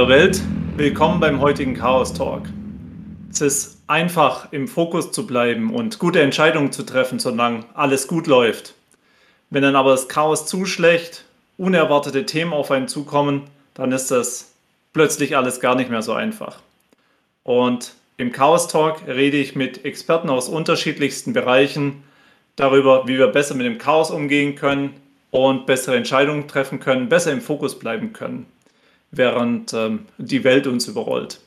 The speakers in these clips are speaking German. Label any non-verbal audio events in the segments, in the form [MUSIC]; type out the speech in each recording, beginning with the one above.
Hallo Welt, willkommen beim heutigen Chaos Talk. Es ist einfach im Fokus zu bleiben und gute Entscheidungen zu treffen, solange alles gut läuft. Wenn dann aber das Chaos zuschlägt, unerwartete Themen auf einen zukommen, dann ist das plötzlich alles gar nicht mehr so einfach. Und im Chaos Talk rede ich mit Experten aus unterschiedlichsten Bereichen darüber, wie wir besser mit dem Chaos umgehen können und bessere Entscheidungen treffen können, besser im Fokus bleiben können, während ähm, die Welt uns überrollt.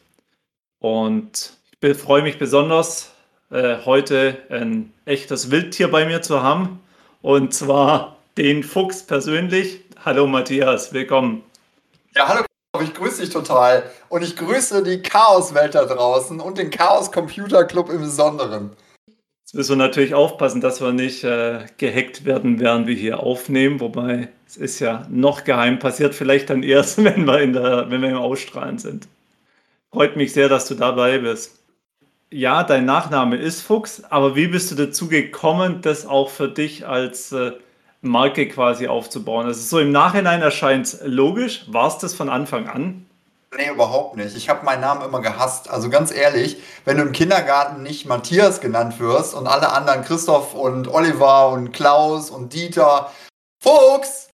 Und ich freue mich besonders, äh, heute ein echtes Wildtier bei mir zu haben, und zwar den Fuchs persönlich. Hallo Matthias, willkommen. Ja, hallo ich grüße dich total. Und ich grüße die Chaoswelt da draußen und den Chaos Computer Club im Besonderen. Jetzt müssen wir natürlich aufpassen, dass wir nicht äh, gehackt werden, während wir hier aufnehmen. Wobei es ist ja noch geheim, passiert vielleicht dann erst, [LAUGHS] wenn wir, in der, wenn wir im Ausstrahlen sind. Freut mich sehr, dass du dabei bist. Ja, dein Nachname ist Fuchs, aber wie bist du dazu gekommen, das auch für dich als äh, Marke quasi aufzubauen. Also so im Nachhinein erscheint es logisch. War es das von Anfang an? Nee, überhaupt nicht. Ich habe meinen Namen immer gehasst. Also ganz ehrlich, wenn du im Kindergarten nicht Matthias genannt wirst und alle anderen Christoph und Oliver und Klaus und Dieter, Fuchs,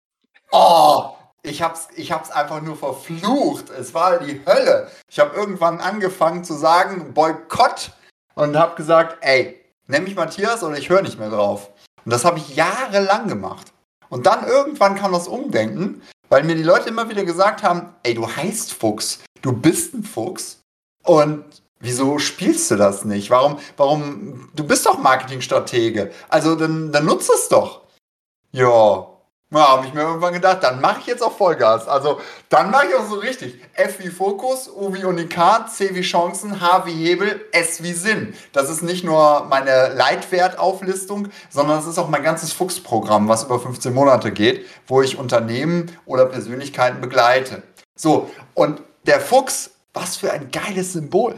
oh, ich hab's, ich hab's einfach nur verflucht. Es war die Hölle. Ich habe irgendwann angefangen zu sagen, Boykott und habe gesagt, ey, nenn mich Matthias oder ich höre nicht mehr drauf. Und das habe ich jahrelang gemacht. Und dann irgendwann kam das Umdenken, weil mir die Leute immer wieder gesagt haben, ey, du heißt Fuchs, du bist ein Fuchs. Und wieso spielst du das nicht? Warum, warum, du bist doch Marketingstratege. Also dann, dann nutzt es doch. Ja, ja, habe ich mir irgendwann gedacht, dann mache ich jetzt auch Vollgas. Also dann mache ich auch so richtig. F wie Fokus, U wie Unikat, C wie Chancen, H wie Hebel, S wie Sinn. Das ist nicht nur meine Leitwertauflistung, sondern es ist auch mein ganzes Fuchsprogramm, was über 15 Monate geht, wo ich Unternehmen oder Persönlichkeiten begleite. So, und der Fuchs, was für ein geiles Symbol.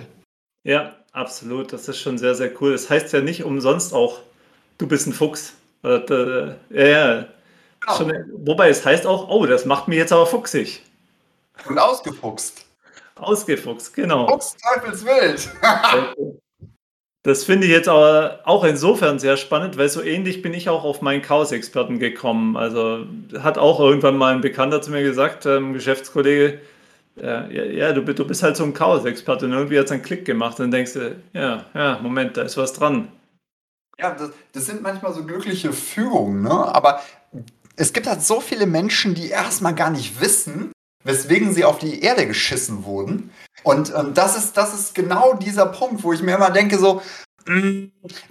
Ja, absolut. Das ist schon sehr, sehr cool. Das heißt ja nicht umsonst auch, du bist ein Fuchs. Äh, äh, ja, ja Genau. Wobei es heißt auch, oh, das macht mich jetzt aber fuchsig. Und ausgefuchst. Ausgefuchst, genau. Fuchs Teufelswild. [LAUGHS] das finde ich jetzt aber auch insofern sehr spannend, weil so ähnlich bin ich auch auf meinen Chaos-Experten gekommen. Also hat auch irgendwann mal ein Bekannter zu mir gesagt, ähm, Geschäftskollege, ja, ja, ja du, du, bist halt so ein Chaos-Experte und irgendwie hat es einen Klick gemacht und dann denkst du, ja, ja, Moment, da ist was dran. Ja, das, das sind manchmal so glückliche Fügungen, ne? aber es gibt halt so viele Menschen, die erstmal gar nicht wissen, weswegen sie auf die Erde geschissen wurden. Und ähm, das, ist, das ist genau dieser Punkt, wo ich mir immer denke, so, mm,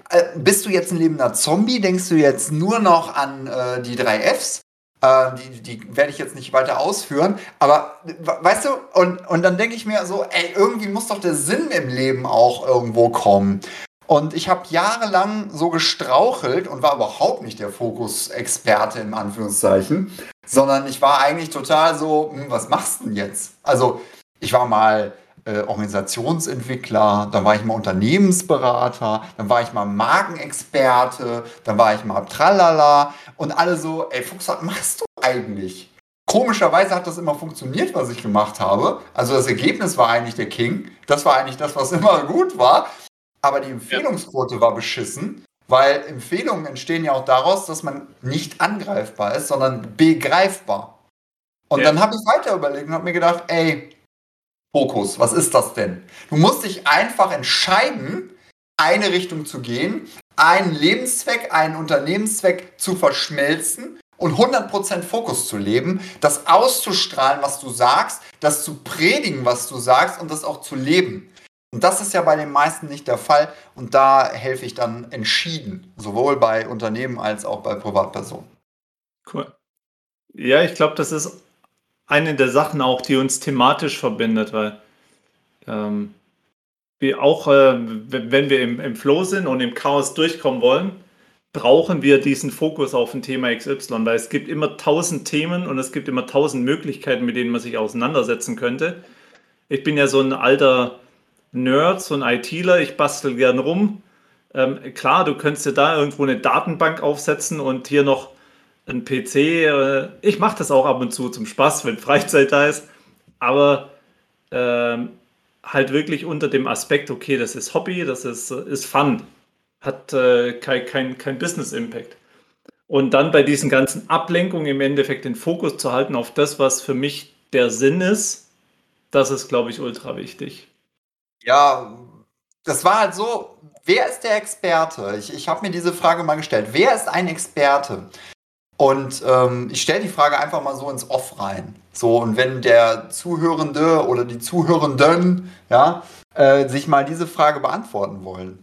äh, bist du jetzt ein lebender Zombie? Denkst du jetzt nur noch an äh, die drei Fs? Äh, die, die werde ich jetzt nicht weiter ausführen. Aber weißt du, und, und dann denke ich mir so, ey, irgendwie muss doch der Sinn im Leben auch irgendwo kommen. Und ich habe jahrelang so gestrauchelt und war überhaupt nicht der Fokus-Experte in Anführungszeichen, sondern ich war eigentlich total so, hm, was machst du denn jetzt? Also ich war mal äh, Organisationsentwickler, dann war ich mal Unternehmensberater, dann war ich mal Markenexperte, dann war ich mal Tralala und alle so, ey Fuchs, was machst du eigentlich? Komischerweise hat das immer funktioniert, was ich gemacht habe. Also das Ergebnis war eigentlich der King. Das war eigentlich das, was immer gut war. Aber die Empfehlungsquote ja. war beschissen, weil Empfehlungen entstehen ja auch daraus, dass man nicht angreifbar ist, sondern begreifbar. Und ja. dann habe ich weiter überlegt und habe mir gedacht, ey, Fokus, was ist das denn? Du musst dich einfach entscheiden, eine Richtung zu gehen, einen Lebenszweck, einen Unternehmenszweck zu verschmelzen und 100% Fokus zu leben, das auszustrahlen, was du sagst, das zu predigen, was du sagst und das auch zu leben. Und das ist ja bei den meisten nicht der Fall. Und da helfe ich dann entschieden, sowohl bei Unternehmen als auch bei Privatpersonen. Cool. Ja, ich glaube, das ist eine der Sachen auch, die uns thematisch verbindet, weil ähm, wir auch, äh, wenn wir im, im Flow sind und im Chaos durchkommen wollen, brauchen wir diesen Fokus auf ein Thema XY, weil es gibt immer tausend Themen und es gibt immer tausend Möglichkeiten, mit denen man sich auseinandersetzen könnte. Ich bin ja so ein alter Nerd, so ein ITler, ich bastel gern rum. Ähm, klar, du könntest dir da irgendwo eine Datenbank aufsetzen und hier noch ein PC. Äh, ich mache das auch ab und zu zum Spaß, wenn Freizeit da ist. Aber ähm, halt wirklich unter dem Aspekt, okay, das ist Hobby, das ist, ist Fun, hat äh, kein, kein, kein Business Impact. Und dann bei diesen ganzen Ablenkungen im Endeffekt den Fokus zu halten auf das, was für mich der Sinn ist, das ist, glaube ich, ultra wichtig. Ja, das war halt so, wer ist der Experte? Ich, ich habe mir diese Frage mal gestellt. Wer ist ein Experte? Und ähm, ich stelle die Frage einfach mal so ins Off rein. So, und wenn der Zuhörende oder die Zuhörenden ja, äh, sich mal diese Frage beantworten wollen.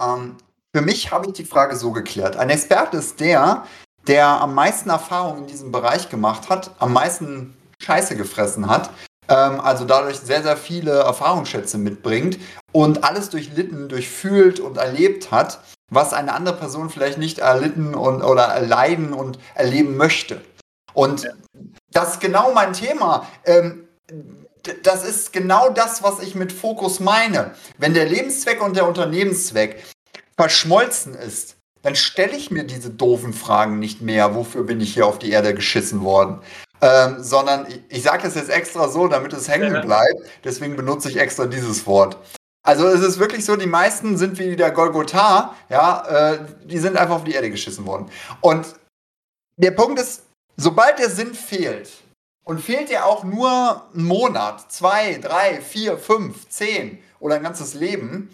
Ähm, für mich habe ich die Frage so geklärt. Ein Experte ist der, der am meisten Erfahrung in diesem Bereich gemacht hat, am meisten Scheiße gefressen hat, also dadurch sehr, sehr viele Erfahrungsschätze mitbringt und alles durchlitten, durchfühlt und erlebt hat was eine andere Person vielleicht nicht erlitten und, oder erleiden und erleben möchte. Und ja. das ist genau mein Thema. Ähm, das ist genau das, was ich mit Fokus meine. Wenn der Lebenszweck und der Unternehmenszweck verschmolzen ist, dann stelle ich mir diese doofen Fragen nicht mehr, wofür bin ich hier auf die Erde geschissen worden. Ähm, sondern ich, ich sage das jetzt extra so, damit es hängen bleibt. Deswegen benutze ich extra dieses Wort. Also es ist wirklich so, die meisten sind wie der Golgotha, ja, äh, die sind einfach auf die Erde geschissen worden. Und der Punkt ist, sobald der Sinn fehlt, und fehlt dir auch nur ein Monat, zwei, drei, vier, fünf, zehn oder ein ganzes Leben,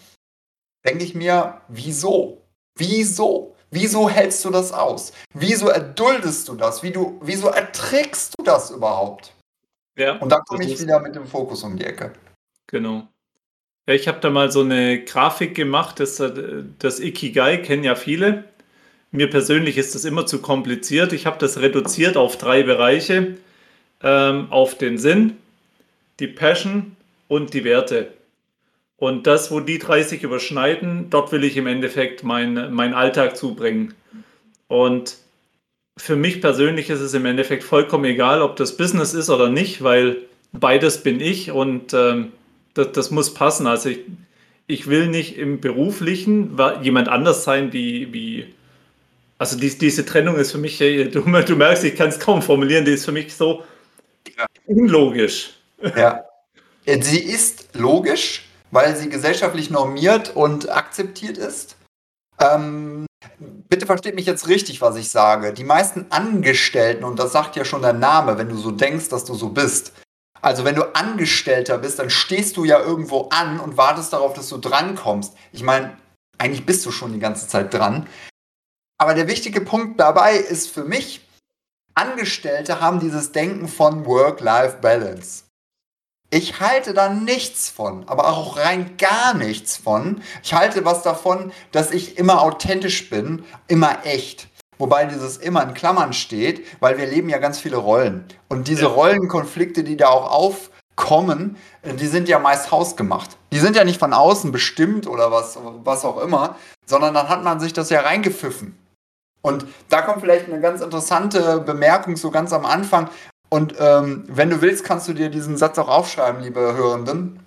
denke ich mir, wieso? Wieso? Wieso hältst du das aus? Wieso erduldest du das? Wie du, wieso erträgst du das überhaupt? Ja, und da komme ich wieder mit dem Fokus um die Ecke. Genau. Ja, ich habe da mal so eine Grafik gemacht, das, äh, das Ikigai kennen ja viele. Mir persönlich ist das immer zu kompliziert. Ich habe das reduziert auf drei Bereiche. Ähm, auf den Sinn, die Passion und die Werte. Und das, wo die drei sich überschneiden, dort will ich im Endeffekt meinen mein Alltag zubringen. Und für mich persönlich ist es im Endeffekt vollkommen egal, ob das Business ist oder nicht, weil beides bin ich und ähm, das, das muss passen. Also ich, ich will nicht im Beruflichen jemand anders sein, die wie. Also die, diese Trennung ist für mich, du, du merkst, ich kann es kaum formulieren, die ist für mich so unlogisch. Ja. Sie ist logisch, weil sie gesellschaftlich normiert und akzeptiert ist. Ähm, bitte versteht mich jetzt richtig, was ich sage. Die meisten Angestellten, und das sagt ja schon der Name, wenn du so denkst, dass du so bist, also wenn du Angestellter bist, dann stehst du ja irgendwo an und wartest darauf, dass du drankommst. Ich meine, eigentlich bist du schon die ganze Zeit dran. Aber der wichtige Punkt dabei ist für mich, Angestellte haben dieses Denken von Work-Life-Balance. Ich halte da nichts von, aber auch rein gar nichts von. Ich halte was davon, dass ich immer authentisch bin, immer echt. Wobei dieses immer in Klammern steht, weil wir leben ja ganz viele Rollen. Und diese. Rollenkonflikte, die da auch aufkommen, die sind ja meist hausgemacht. Die sind ja nicht von außen bestimmt oder was, was auch immer, sondern dann hat man sich das ja reingepfiffen. Und da kommt vielleicht eine ganz interessante Bemerkung so ganz am Anfang. Und ähm, wenn du willst, kannst du dir diesen Satz auch aufschreiben, liebe Hörenden.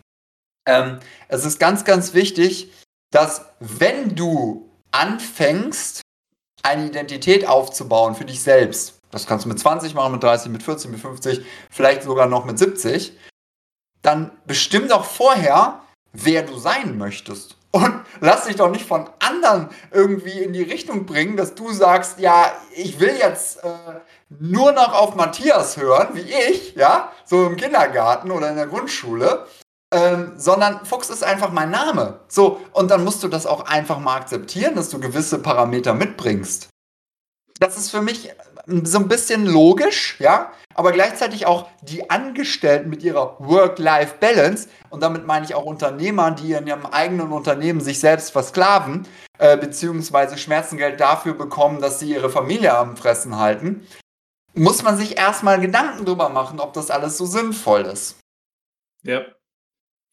Ähm, es ist ganz, ganz wichtig, dass wenn du anfängst, eine Identität aufzubauen für dich selbst. Das kannst du mit 20 machen, mit 30, mit 40, mit 50, vielleicht sogar noch mit 70. Dann bestimm doch vorher, wer du sein möchtest. Und lass dich doch nicht von anderen irgendwie in die Richtung bringen, dass du sagst, ja, ich will jetzt äh, nur noch auf Matthias hören, wie ich, ja, so im Kindergarten oder in der Grundschule, ähm, sondern Fuchs ist einfach mein Name. So, und dann musst du das auch einfach mal akzeptieren, dass du gewisse Parameter mitbringst. Das ist für mich so ein bisschen logisch, ja, aber gleichzeitig auch die Angestellten mit ihrer Work-Life-Balance, und damit meine ich auch Unternehmer, die in ihrem eigenen Unternehmen sich selbst versklaven, äh, beziehungsweise Schmerzengeld dafür bekommen, dass sie ihre Familie am Fressen halten, muss man sich erstmal Gedanken drüber machen, ob das alles so sinnvoll ist. Ja,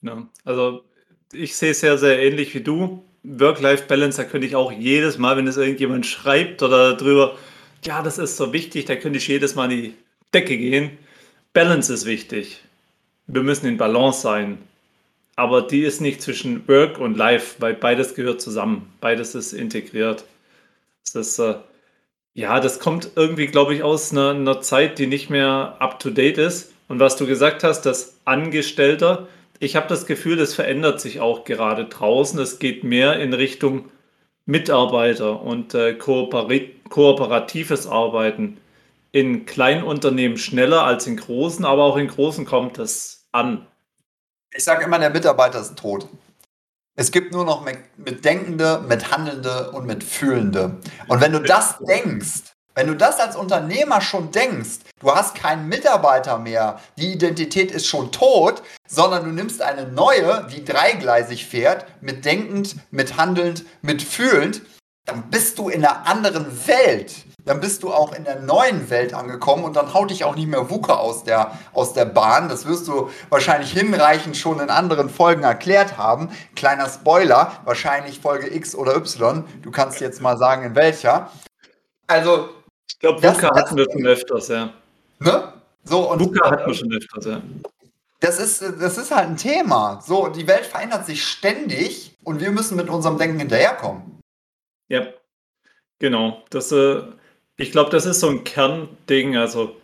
ja, also ich sehe es sehr, sehr ähnlich wie du. Work-Life-Balance, da könnte ich auch jedes Mal, wenn es irgendjemand schreibt oder drüber, ja, das ist so wichtig, da könnte ich jedes Mal in die Decke gehen. Balance ist wichtig. Wir müssen in Balance sein. Aber die ist nicht zwischen Work und Life, weil beides gehört zusammen. Beides ist integriert. Das ist, äh, ja, das kommt irgendwie, glaube ich, aus einer, einer Zeit, die nicht mehr up to date ist Und was du gesagt hast, das Angestellter, ich habe das Gefühl, das verändert sich auch gerade draußen. Es geht mehr in Richtung Mitarbeiter und äh, kooperatives Arbeiten. In kleinen Unternehmen schneller als in großen, aber auch in großen kommt das an. Ich sage immer, der Mitarbeiter ist tot. Es gibt nur noch mit Denkende, mit Handelnde und mit Fühlende. Und wenn du das denkst, wenn du das als Unternehmer schon denkst, du hast keinen Mitarbeiter mehr, die Identität ist schon tot, sondern du nimmst eine neue, die dreigleisig fährt, mit denkend, mit handelnd, mit fühlend, dann bist du in einer anderen Welt. Dann bist du auch in der neuen Welt angekommen und dann haut dich auch nicht mehr Wuke aus der, aus der Bahn. Das wirst du wahrscheinlich hinreichend schon in anderen Folgen erklärt haben. Kleiner Spoiler, wahrscheinlich Folge X oder Y. Du kannst jetzt mal sagen, in welcher. Also, ich glaube, Wuka hatten wir schon öfters, ja. Ne? So, und Wuka hatten wir schon öfters, ja. Das ist, das ist halt ein Thema. So, die Welt verändert sich ständig und wir müssen mit unserem Denken hinterherkommen. Ja, genau. Das, äh, ich glaube, das ist so ein Kernding. Also,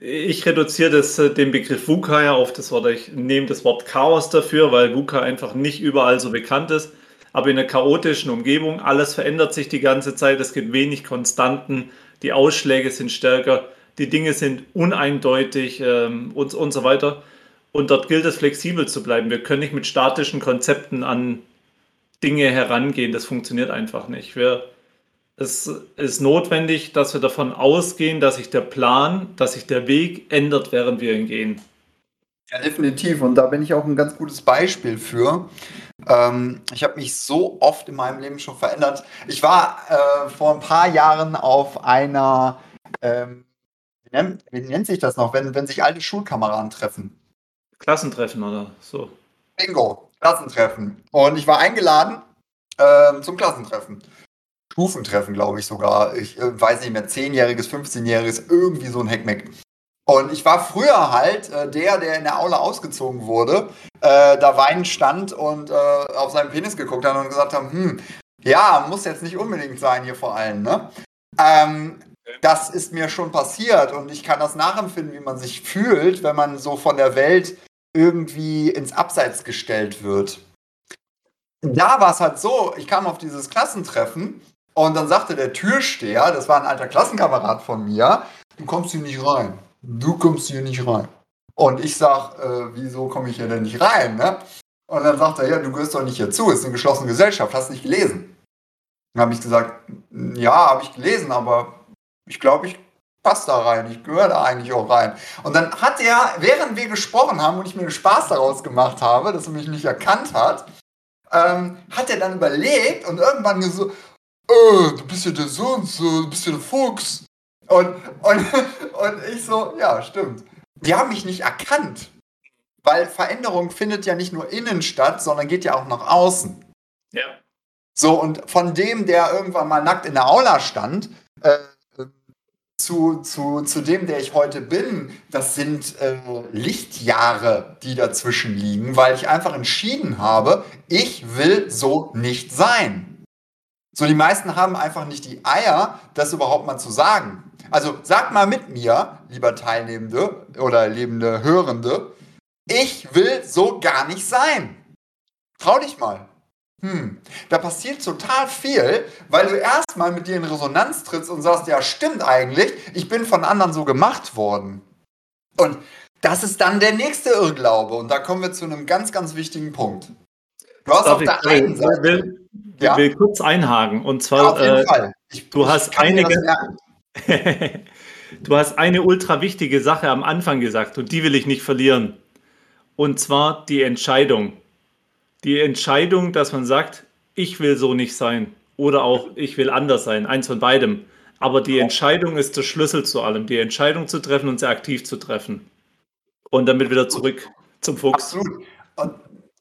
ich reduziere das, äh, den Begriff VUCA ja auf das Wort, ich nehme das Wort Chaos dafür, weil VUCA einfach nicht überall so bekannt ist. Aber in einer chaotischen Umgebung, alles verändert sich die ganze Zeit, es gibt wenig Konstanten die Ausschläge sind stärker, die Dinge sind uneindeutig ähm, und, und so weiter. Und dort gilt es, flexibel zu bleiben. Wir können nicht mit statischen Konzepten an Dinge herangehen. Das funktioniert einfach nicht. Wir, es ist notwendig, dass wir davon ausgehen, dass sich der Plan, dass sich der Weg ändert, während wir ihn gehen. Ja, definitiv. Und da bin ich auch ein ganz gutes Beispiel für. Ähm, ich habe mich so oft in meinem Leben schon verändert. Ich war äh, vor ein paar Jahren auf einer, ähm, wie, nennt, wie, nennt, sich das noch, wenn, wenn sich alte Schulkameraden treffen? Klassentreffen oder so. Bingo, Klassentreffen. Und ich war eingeladen äh, zum Klassentreffen. Stufentreffen, glaube ich sogar. Ich äh, weiß nicht mehr, 10-jähriges, 15-jähriges, irgendwie so ein Heckmeck. Und ich war früher halt äh, der, der in der Aula ausgezogen wurde, äh, da weinend stand und äh, auf seinen Penis geguckt hat und gesagt hat, hm, ja, muss jetzt nicht unbedingt sein hier vor allem, ne? Ähm, das ist mir schon passiert und ich kann das nachempfinden, wie man sich fühlt, wenn man so von der Welt irgendwie ins Abseits gestellt wird. Da war es halt so, ich kam auf dieses Klassentreffen und dann sagte der Türsteher, das war ein alter Klassenkamerad von mir, du kommst hier nicht rein du kommst hier nicht rein. Und ich sag, äh, wieso komme ich hier denn nicht rein? Ne? Und dann sagt er, ja, du gehörst doch nicht hier zu, ist eine geschlossene Gesellschaft, hast nicht gelesen. Dann habe ich gesagt, ja, habe ich gelesen, aber ich glaube, ich passe da rein, ich gehöre da eigentlich auch rein. Und dann hat er, während wir gesprochen haben und ich mir einen Spaß daraus gemacht habe, dass er mich nicht erkannt hat, ähm, hat er dann überlegt und irgendwann gesagt, äh, du bist ja der so und so, du bist ja der Fuchs. Und, und, und ich so, ja, stimmt. Die haben mich nicht erkannt. Weil Veränderung findet ja nicht nur innen statt, sondern geht ja auch nach außen. Ja. So, und von dem, der irgendwann mal nackt in der Aula stand, äh, zu, zu, zu dem, der ich heute bin, das sind äh, Lichtjahre, die dazwischen liegen, weil ich einfach entschieden habe, ich will so nicht sein. So, die meisten haben einfach nicht die Eier, das überhaupt mal zu sagen. Also sag mal mit mir, lieber Teilnehmende oder lebende Hörende, ich will so gar nicht sein. Trau dich mal. Hm, da passiert total viel, weil du erstmal mit dir in Resonanz trittst und sagst, ja, stimmt eigentlich, ich bin von anderen so gemacht worden. Und das ist dann der nächste Irrglaube. Und da kommen wir zu einem ganz, ganz wichtigen Punkt. Du hast Darf auf der einen Seite. Will, ja? will kurz einhaken. Und zwar, ja, auf jeden äh, Fall. Ich, du hast einige. [LAUGHS] du hast eine ultra wichtige Sache am Anfang gesagt und die will ich nicht verlieren. Und zwar die Entscheidung. Die Entscheidung, dass man sagt, ich will so nicht sein oder auch ich will anders sein, eins von beidem. Aber die Entscheidung ist der Schlüssel zu allem. Die Entscheidung zu treffen und sie aktiv zu treffen. Und damit wieder zurück zum Fuchs. Absolut. Und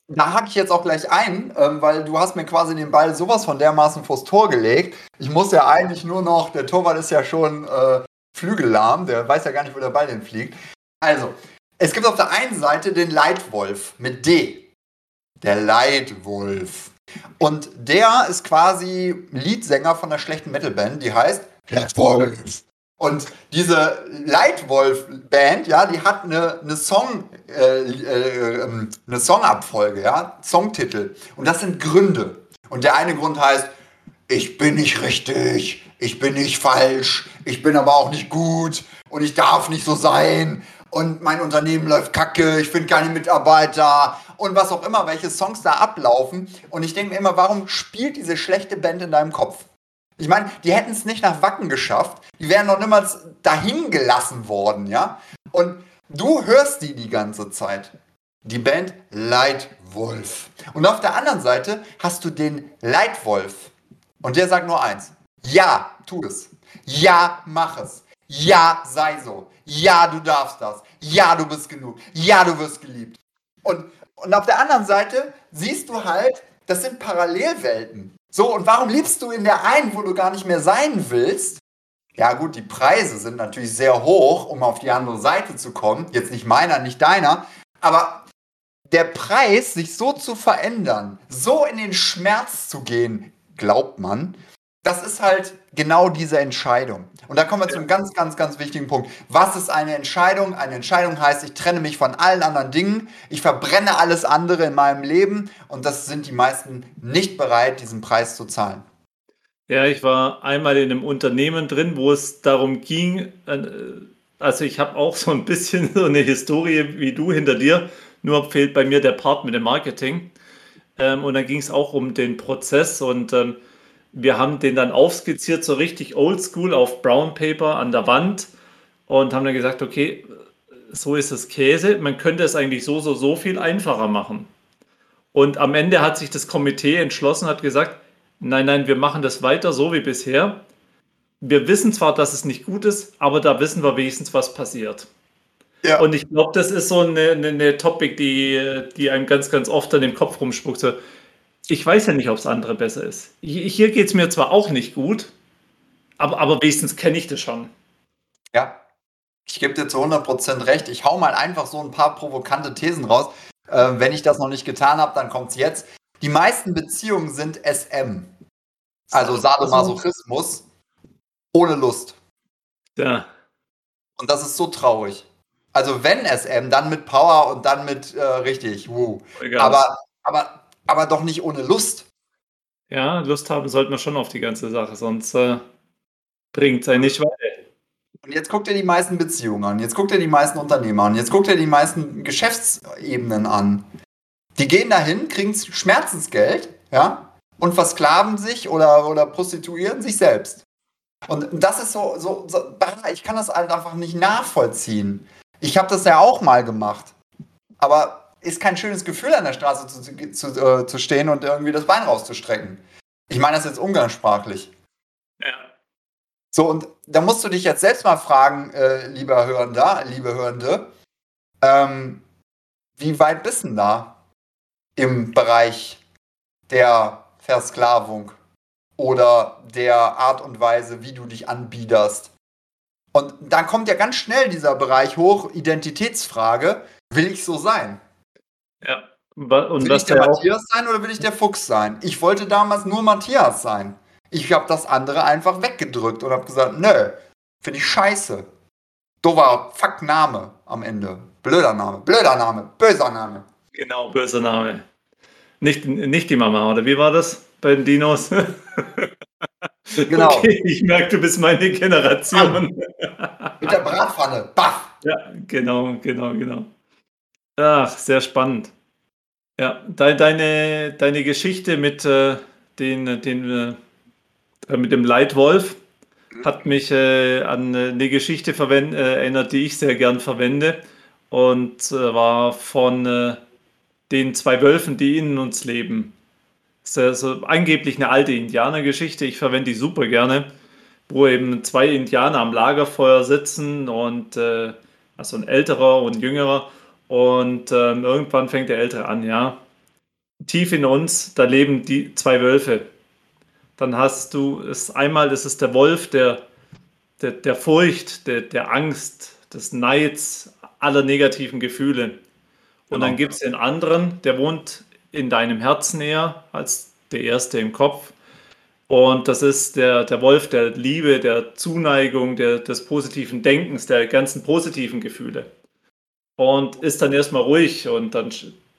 da hake ich jetzt auch gleich ein, ähm, weil du hast mir quasi den Ball sowas von dermaßen vors Tor gelegt. Ich muss ja eigentlich nur noch, der Torwart ist ja schon äh, flügellahm, der weiß ja gar nicht, wo der Ball denn fliegt. Also, es gibt auf der einen Seite den Leitwolf mit D. Der Leitwolf. Und der ist quasi Leadsänger von einer schlechten Metalband, die heißt Leitwolf. Und diese Leitwolf-Band, ja, die hat eine, eine, Song, äh, äh, ähm, eine Songabfolge, ja, Songtitel. Und das sind Gründe. Und der eine Grund heißt, ich bin nicht richtig, ich bin nicht falsch, ich bin aber auch nicht gut und ich darf nicht so sein und mein Unternehmen läuft kacke, ich finde keine Mitarbeiter und was auch immer, welche Songs da ablaufen. Und ich denke mir immer, warum spielt diese schlechte Band in deinem Kopf? Ich meine, die hätten es nicht nach Wacken geschafft, die wären noch niemals dahin gelassen worden, ja? Und du hörst die die ganze Zeit. Die Band Leitwolf. Und auf der anderen Seite hast du den Leitwolf. Und der sagt nur eins. Ja, tu es. Ja, mach es. Ja, sei so. Ja, du darfst das. Ja, du bist genug. Ja, du wirst geliebt. Und, und auf der anderen Seite siehst du halt, das sind Parallelwelten. So, und warum liebst du in der einen, wo du gar nicht mehr sein willst? Ja, gut, die Preise sind natürlich sehr hoch, um auf die andere Seite zu kommen. Jetzt nicht meiner, nicht deiner. Aber der Preis, sich so zu verändern, so in den Schmerz zu gehen, glaubt man, das ist halt genau diese Entscheidung. Und da kommen wir zu einem ganz, ganz, ganz wichtigen Punkt. Was ist eine Entscheidung? Eine Entscheidung heißt, ich trenne mich von allen anderen Dingen, ich verbrenne alles andere in meinem Leben und das sind die meisten nicht bereit, diesen Preis zu zahlen. Ja, ich war einmal in einem Unternehmen drin, wo es darum ging, äh, also ich habe auch [LAUGHS] so ein bisschen so eine Historie wie du hinter dir, nur fehlt bei mir der Part mit dem Marketing. Ähm, und dann ging es auch um den Prozess und ähm, wir haben den dann aufskizziert, so richtig oldschool auf Brown Paper an der Wand und haben dann gesagt, okay, so ist es Käse. Man könnte es eigentlich so, so, so viel einfacher machen. Und am Ende hat sich das Komitee entschlossen, hat gesagt, nein, nein, wir machen das weiter so wie bisher. Wir wissen zwar, dass es nicht gut ist, aber da wissen wir wenigstens, was passiert. Ja. Und ich glaube, das ist so eine, eine, eine, Topic, die, die einem ganz, ganz oft an dem Kopf rumspuckt. So, ich weiß ja nicht, ob es andere besser ist. Hier geht es mir zwar auch nicht gut, aber, aber wenigstens kenne ich das schon. Ja, ich gebe dir zu 100% recht. Ich hau mal einfach so ein paar provokante Thesen raus. Äh, wenn ich das noch nicht getan habe, dann kommt es jetzt. Die meisten Beziehungen sind SM. Also Sadomasochismus ohne Lust. Ja. Und das ist so traurig. Also wenn SM, dann mit Power und dann mit äh, richtig. Woo. Aber, aber aber doch nicht ohne Lust. Ja, Lust haben sollten wir schon auf die ganze Sache, sonst äh, bringt es einen nicht weiter. Und jetzt guckt ihr die meisten Beziehungen an, jetzt guckt ihr die meisten Unternehmer an, jetzt guckt ihr die meisten Geschäftsebenen an. Die gehen dahin, kriegen Schmerzensgeld, ja, und versklaven sich oder, oder prostituieren sich selbst. Und das ist so, so, so ich kann das halt einfach nicht nachvollziehen. Ich habe das ja auch mal gemacht. Aber ist kein schönes Gefühl, an der Straße zu, zu, äh, zu stehen und irgendwie das Bein rauszustrecken. Ich meine das jetzt umgangssprachlich. Ja. So, und da musst du dich jetzt selbst mal fragen, äh, lieber Hörender, liebe Hörende, ähm, wie weit bist du da im Bereich der Versklavung oder der Art und Weise, wie du dich anbiederst? Und dann kommt ja ganz schnell dieser Bereich hoch, Identitätsfrage, will ich so sein? Ja. Und will ich der Matthias sein oder will ich der Fuchs sein? Ich wollte damals nur Matthias sein. Ich habe das andere einfach weggedrückt und habe gesagt, nö, finde ich scheiße. Dover Fuck Name am Ende. Blöder Name, blöder Name, böser Name. Genau, böser Name. Nicht, nicht die Mama, oder wie war das bei den Dinos? [LAUGHS] genau. Okay, ich merke, du bist meine Generation. Mit der Bratpfanne, baff. Ja, genau, genau, genau. Ach, sehr spannend. Ja, de deine, deine Geschichte mit, äh, den, den, äh, mit dem Leitwolf hat mich äh, an eine Geschichte äh, erinnert, die ich sehr gern verwende. Und zwar von äh, den zwei Wölfen, die in uns leben. Das ist also angeblich eine alte Indianergeschichte. Ich verwende die super gerne, wo eben zwei Indianer am Lagerfeuer sitzen und äh, also ein älterer und jüngerer und ähm, irgendwann fängt der Ältere an, ja. Tief in uns, da leben die zwei Wölfe. Dann hast du es einmal, das ist der Wolf der, der, der Furcht, der, der Angst, des Neids, aller negativen Gefühle. Und genau. dann gibt es den anderen, der wohnt in deinem Herzen eher als der erste im Kopf. Und das ist der, der Wolf der Liebe, der Zuneigung, der, des positiven Denkens, der ganzen positiven Gefühle. Und ist dann erstmal ruhig und dann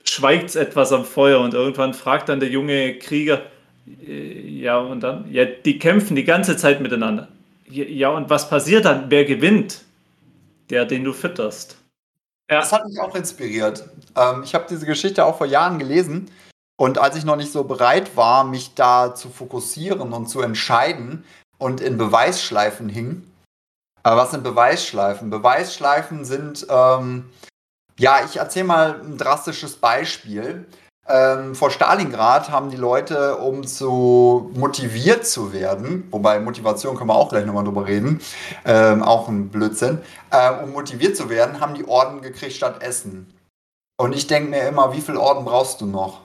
schweigt es etwas am Feuer und irgendwann fragt dann der junge Krieger, äh, ja und dann, ja, die kämpfen die ganze Zeit miteinander. Ja, und was passiert dann? Wer gewinnt? Der, den du fütterst. Ja. Das hat mich auch inspiriert. Ähm, ich habe diese Geschichte auch vor Jahren gelesen. Und als ich noch nicht so bereit war, mich da zu fokussieren und zu entscheiden und in Beweisschleifen hing. Äh, was sind Beweisschleifen? Beweisschleifen sind, ähm, ja, ich erzähle mal ein drastisches Beispiel. Ähm, vor Stalingrad haben die Leute, um zu motiviert zu werden, wobei Motivation können wir auch gleich nochmal drüber reden, ähm, auch ein Blödsinn, äh, um motiviert zu werden, haben die Orden gekriegt statt Essen. Und ich denke mir immer, wie viel Orden brauchst du noch?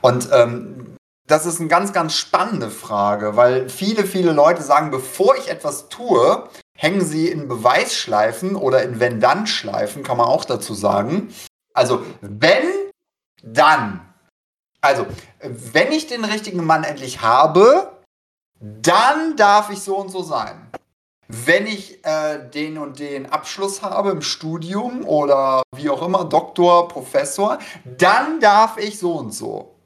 Und ähm, das ist eine ganz, ganz spannende Frage, weil viele, viele Leute sagen, bevor ich etwas tue, hängen sie in Beweisschleifen oder in Wenn-Dann-Schleifen, kann man auch dazu sagen. Also, wenn dann, also, wenn ich den richtigen Mann endlich habe, dann darf ich so und so sein. Wenn ich äh, den und den Abschluss habe im Studium oder wie auch immer, Doktor, Professor, dann darf ich so und so.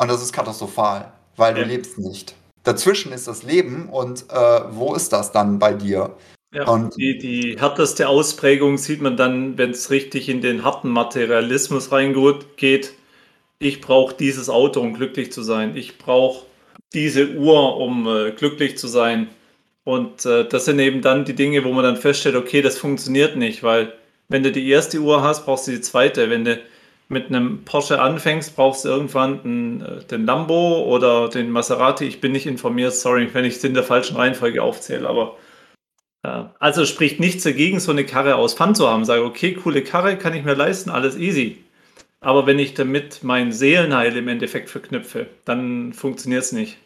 Und das ist katastrophal, weil ja. du lebst nicht. Dazwischen ist das Leben und äh, wo ist das dann bei dir? Ja, und die, die härteste Ausprägung sieht man dann, wenn es richtig in den harten Materialismus reingeht. Ich brauche dieses Auto, um glücklich zu sein. Ich brauche diese Uhr, um äh, glücklich zu sein. Und äh, das sind eben dann die Dinge, wo man dann feststellt, okay, das funktioniert nicht, weil wenn du die erste Uhr hast, brauchst du die zweite. Wenn du mit einem Porsche anfängst, brauchst du irgendwann einen, äh, den Lambo oder den Maserati. Ich bin nicht informiert, sorry, wenn ich es in der falschen Reihenfolge aufzähle, aber äh, also spricht nichts dagegen, so eine Karre aus Pfand zu haben. Sage, okay, coole Karre, kann ich mir leisten, alles easy. Aber wenn ich damit mein Seelenheil im Endeffekt verknüpfe, dann funktioniert es nicht.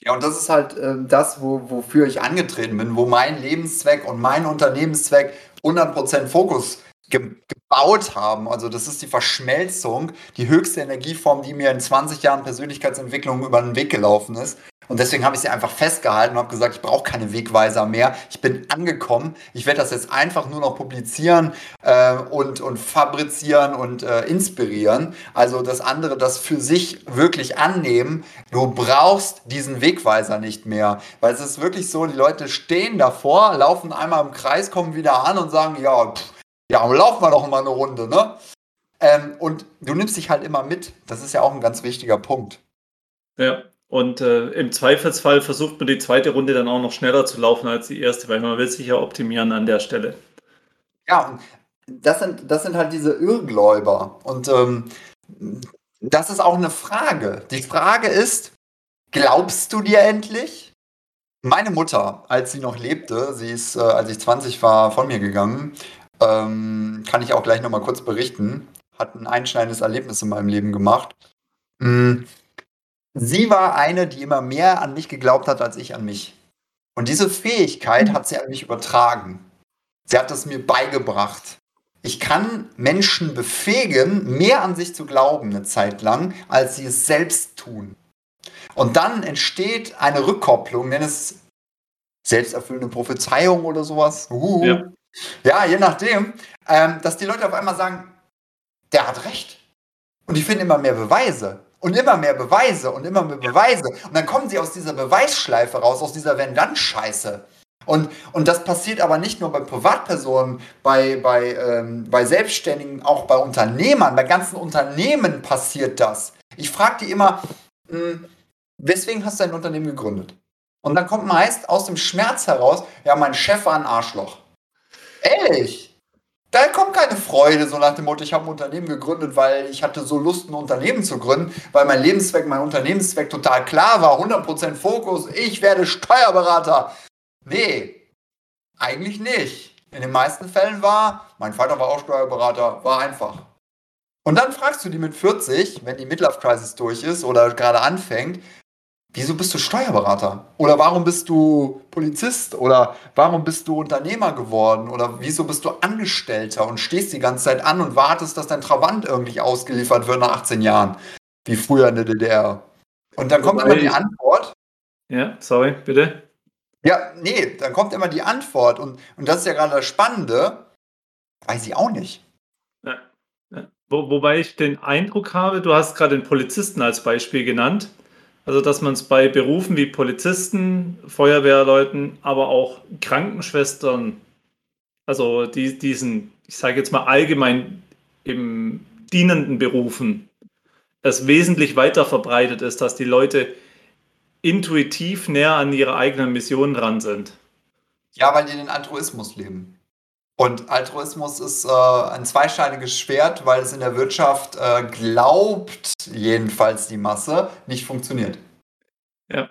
Ja, und das ist halt äh, das, wo, wofür ich angetreten bin, wo mein Lebenszweck und mein Unternehmenszweck 100% Fokus ge gebaut haben. Also das ist die Verschmelzung, die höchste Energieform, die mir in 20 Jahren Persönlichkeitsentwicklung über den Weg gelaufen ist. Und deswegen habe ich sie einfach festgehalten und habe gesagt, ich brauche keine Wegweiser mehr. Ich bin angekommen. Ich werde das jetzt einfach nur noch publizieren äh, und, und fabrizieren und äh, inspirieren. Also das andere, das für sich wirklich annehmen. Du brauchst diesen Wegweiser nicht mehr. Weil es ist wirklich so, die Leute stehen davor, laufen einmal im Kreis, kommen wieder an und sagen, ja, pff, ja, laufen wir doch mal eine Runde, ne? Ähm, und du nimmst dich halt immer mit. Das ist ja auch ein ganz wichtiger Punkt. Ja, und äh, im Zweifelsfall versucht man die zweite Runde dann auch noch schneller zu laufen als die erste, weil man will sich ja optimieren an der Stelle. Ja, und das sind, das sind halt diese Irrgläuber. Und ähm, das ist auch eine Frage. Die Frage ist, glaubst du dir endlich? Meine Mutter, als sie noch lebte, sie ist, äh, als ich 20 war, von mir gegangen, ähm, kann ich auch gleich nochmal kurz berichten, hat ein einschneidendes Erlebnis in meinem Leben gemacht. Mhm sie war eine, die immer mehr an mich geglaubt hat als ich an mich. Und diese Fähigkeit hat sie an mich übertragen. Sie hat es mir beigebracht. Ich kann Menschen befähigen, mehr an sich zu glauben eine Zeit lang, als sie es selbst tun. Und dann entsteht eine Rückkopplung, nenn es selbsterfüllende Prophezeiung oder sowas. Uh. Ja. Ja. je nachdem, ähm, dass die Leute auf einmal sagen, der hat recht. Und die finden immer mehr Beweise und immer mehr Beweise und immer mehr Beweise. Und dann kommen sie aus dieser Beweisschleife raus, aus dieser Wenn-Dann-Scheiße. Und, und das passiert aber nicht nur bei Privatpersonen, bei, bei, ähm, bei Selbstständigen, auch bei Unternehmern, bei ganzen Unternehmen passiert das. Ich frage die immer, hm, weswegen hast du ein Unternehmen gegründet? Und dann kommt meist aus dem Schmerz heraus, ja, mein Chef war ein Arschloch. Ehrlich? da kommt keine Freude, so nach dem Motto, ich habe ein Unternehmen gegründet, weil ich hatte so Lust, ein Unternehmen zu gründen, weil mein Lebenszweck, mein Unternehmenszweck total klar war, 100% Fokus, ich werde Steuerberater. Nee, eigentlich nicht. In den meisten Fällen war, mein Vater war auch Steuerberater, war einfach. Und dann fragst du die mit 40, wenn die Midlife Crisis durch ist oder gerade anfängt, wieso bist du Steuerberater? Oder warum bist du Polizist? Oder warum bist du Unternehmer geworden? Oder wieso bist du Angestellter und stehst die ganze Zeit an und wartest, dass dein Trabant irgendwie ausgeliefert wird nach 18 Jahren? Wie früher in der DDR. Und dann kommt immer die Antwort, Ja, sorry, bitte. Ja, nee, dann kommt immer die Antwort. Und, und das ist ja gerade das Spannende. Weiß ich auch nicht. Ja, ja. Wo, wobei ich den Eindruck habe, du hast gerade den Polizisten als Beispiel genannt. Also, dass man es bei Berufen wie Polizisten, Feuerwehrleuten, aber auch Krankenschwestern, also die, diesen, ich sage jetzt mal allgemein im dienenden Berufen, es wesentlich weiter verbreitet ist, dass die Leute intuitiv näher an ihre eigenen Missionen dran sind. Ja, weil die den Altruismus leben. Und Altruismus ist äh, ein zweischneidiges Schwert, weil es in der Wirtschaft äh, glaubt, jedenfalls die Masse, nicht funktioniert. Ja,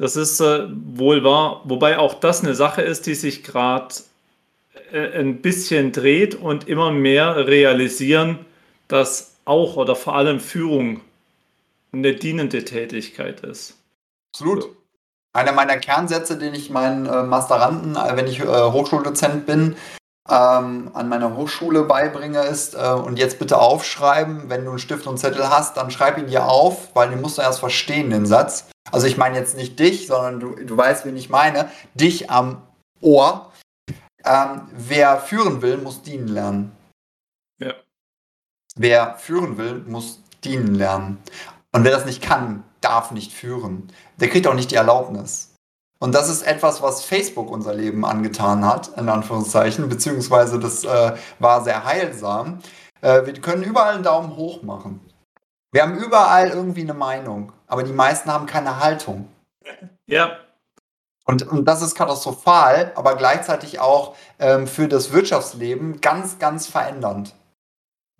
das ist äh, wohl wahr, wobei auch das eine Sache ist, die sich gerade äh, ein bisschen dreht und immer mehr realisieren, dass auch oder vor allem Führung eine dienende Tätigkeit ist. Absolut. Einer meiner Kernsätze, den ich meinen äh, Masteranden, äh, wenn ich äh, Hochschuldozent bin, ähm, an meiner Hochschule beibringe, ist, äh, und jetzt bitte aufschreiben, wenn du einen Stift und Zettel hast, dann schreib ihn dir auf, weil den musst du erst verstehen, den Satz. Also ich meine jetzt nicht dich, sondern du, du weißt, wen ich meine. Dich am Ohr. Ähm, wer führen will, muss dienen lernen. Ja. Wer führen will, muss dienen lernen. Und wer das nicht kann, darf nicht führen. Der kriegt auch nicht die Erlaubnis. Und das ist etwas, was Facebook unser Leben angetan hat, in Anführungszeichen, beziehungsweise das äh, war sehr heilsam. Äh, wir können überall einen Daumen hoch machen. Wir haben überall irgendwie eine Meinung, aber die meisten haben keine Haltung. Ja. Und, und das ist katastrophal, aber gleichzeitig auch ähm, für das Wirtschaftsleben ganz, ganz verändernd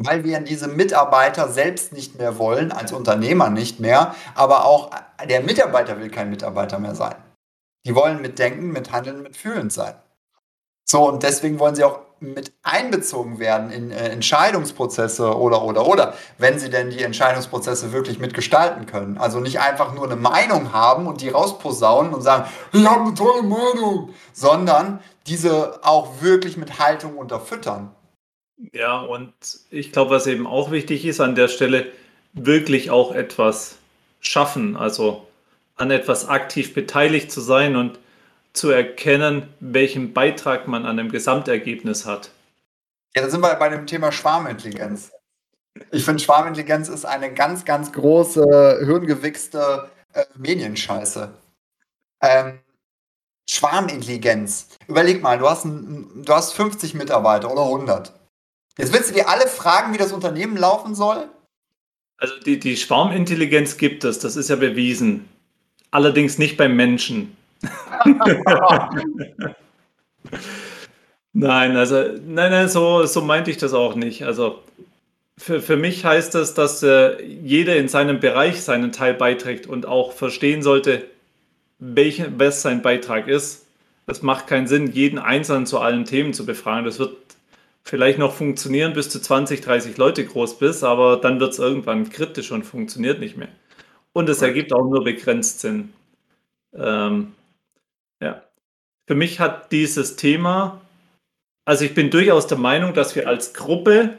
weil wir diese Mitarbeiter selbst nicht mehr wollen, als Unternehmer nicht mehr, aber auch der Mitarbeiter will kein Mitarbeiter mehr sein. Die wollen mitdenken, mithandeln, mitfühlen sein. So, und deswegen wollen sie auch mit einbezogen werden in äh, Entscheidungsprozesse oder, oder, oder, wenn sie denn die Entscheidungsprozesse wirklich mitgestalten können. Also nicht einfach nur eine Meinung haben und die rausposaunen und sagen, ich habe eine tolle Meinung, sondern diese auch wirklich mit Haltung unterfüttern. Ja, und ich glaube, was eben auch wichtig ist an der Stelle, wirklich auch etwas schaffen, also an etwas aktiv beteiligt zu sein und zu erkennen, welchen Beitrag man an dem Gesamtergebnis hat. Ja, da sind wir bei dem Thema Schwarmintelligenz. Ich finde, Schwarmintelligenz ist eine ganz, ganz große, hirngewichste äh, Medienscheiße. Ähm, Schwarmintelligenz. Überleg mal, du hast, ein, du hast 50 Mitarbeiter oder 100. Jetzt willst du dir alle fragen, wie das Unternehmen laufen soll? Also die, die Schwarmintelligenz gibt es, das ist ja bewiesen. Allerdings nicht beim Menschen. [LAUGHS] nein, also nein, nein, so, so meinte ich das auch nicht. Also für, für mich heißt das, dass äh, jeder in seinem Bereich seinen Teil beiträgt und auch verstehen sollte, welche, was sein Beitrag ist. Es macht keinen Sinn, jeden Einzelnen zu allen Themen zu befragen. Das wird vielleicht noch funktionieren, bis du 20, 30 Leute groß bist, aber dann wird es irgendwann kritisch und funktioniert nicht mehr. Und es ergibt auch nur begrenzt Sinn. Ähm, ja. Für mich hat dieses Thema, also ich bin durchaus der Meinung, dass wir als Gruppe,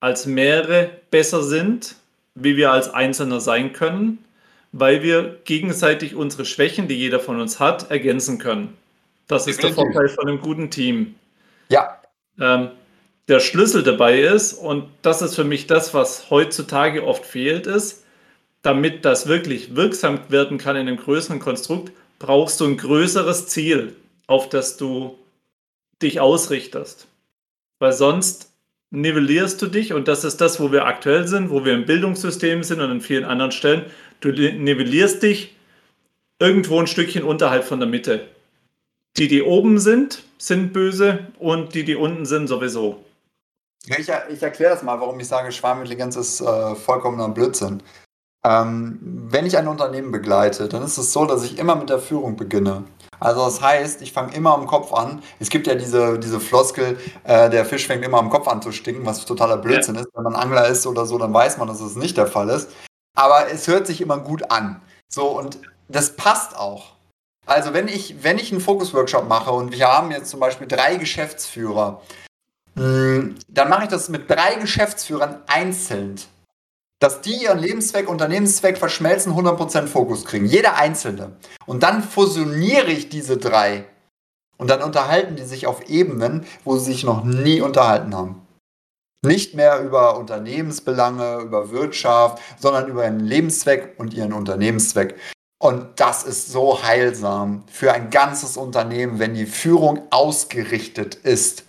als mehrere besser sind, wie wir als Einzelner sein können, weil wir gegenseitig unsere Schwächen, die jeder von uns hat, ergänzen können. Das ist der Vorteil von einem guten Team. Ja, ähm, der Schlüssel dabei ist, und das ist für mich das, was heutzutage oft fehlt, ist, damit das wirklich wirksam werden kann in einem größeren Konstrukt, brauchst du ein größeres Ziel, auf das du dich ausrichtest. Weil sonst nivellierst du dich, und das ist das, wo wir aktuell sind, wo wir im Bildungssystem sind und an vielen anderen Stellen, du nivellierst dich irgendwo ein Stückchen unterhalb von der Mitte. Die, die oben sind, sind böse und die, die unten sind, sowieso. Ich, ich erkläre das mal, warum ich sage, Schwarmintelligenz ist äh, vollkommener Blödsinn. Ähm, wenn ich ein Unternehmen begleite, dann ist es so, dass ich immer mit der Führung beginne. Also das heißt, ich fange immer am Kopf an. Es gibt ja diese, diese Floskel, äh, der Fisch fängt immer am Kopf an zu stinken, was totaler Blödsinn ja. ist. Wenn man Angler ist oder so, dann weiß man, dass es das nicht der Fall ist. Aber es hört sich immer gut an. So, und das passt auch. Also wenn ich, wenn ich einen Fokus-Workshop mache und wir haben jetzt zum Beispiel drei Geschäftsführer, hm, dann mache ich das mit drei Geschäftsführern einzeln. dass die ihren Lebenszweck, Unternehmenszweck verschmelzen, 100% Fokus kriegen. Jeder Einzelne. Und dann fusioniere ich diese drei. Und dann unterhalten die sich auf Ebenen, wo sie sich noch nie unterhalten haben. Nicht mehr über Unternehmensbelange, über Wirtschaft, sondern über ihren Lebenszweck und ihren Unternehmenszweck. Und das ist so heilsam für ein ganzes Unternehmen, wenn die Führung ausgerichtet ist.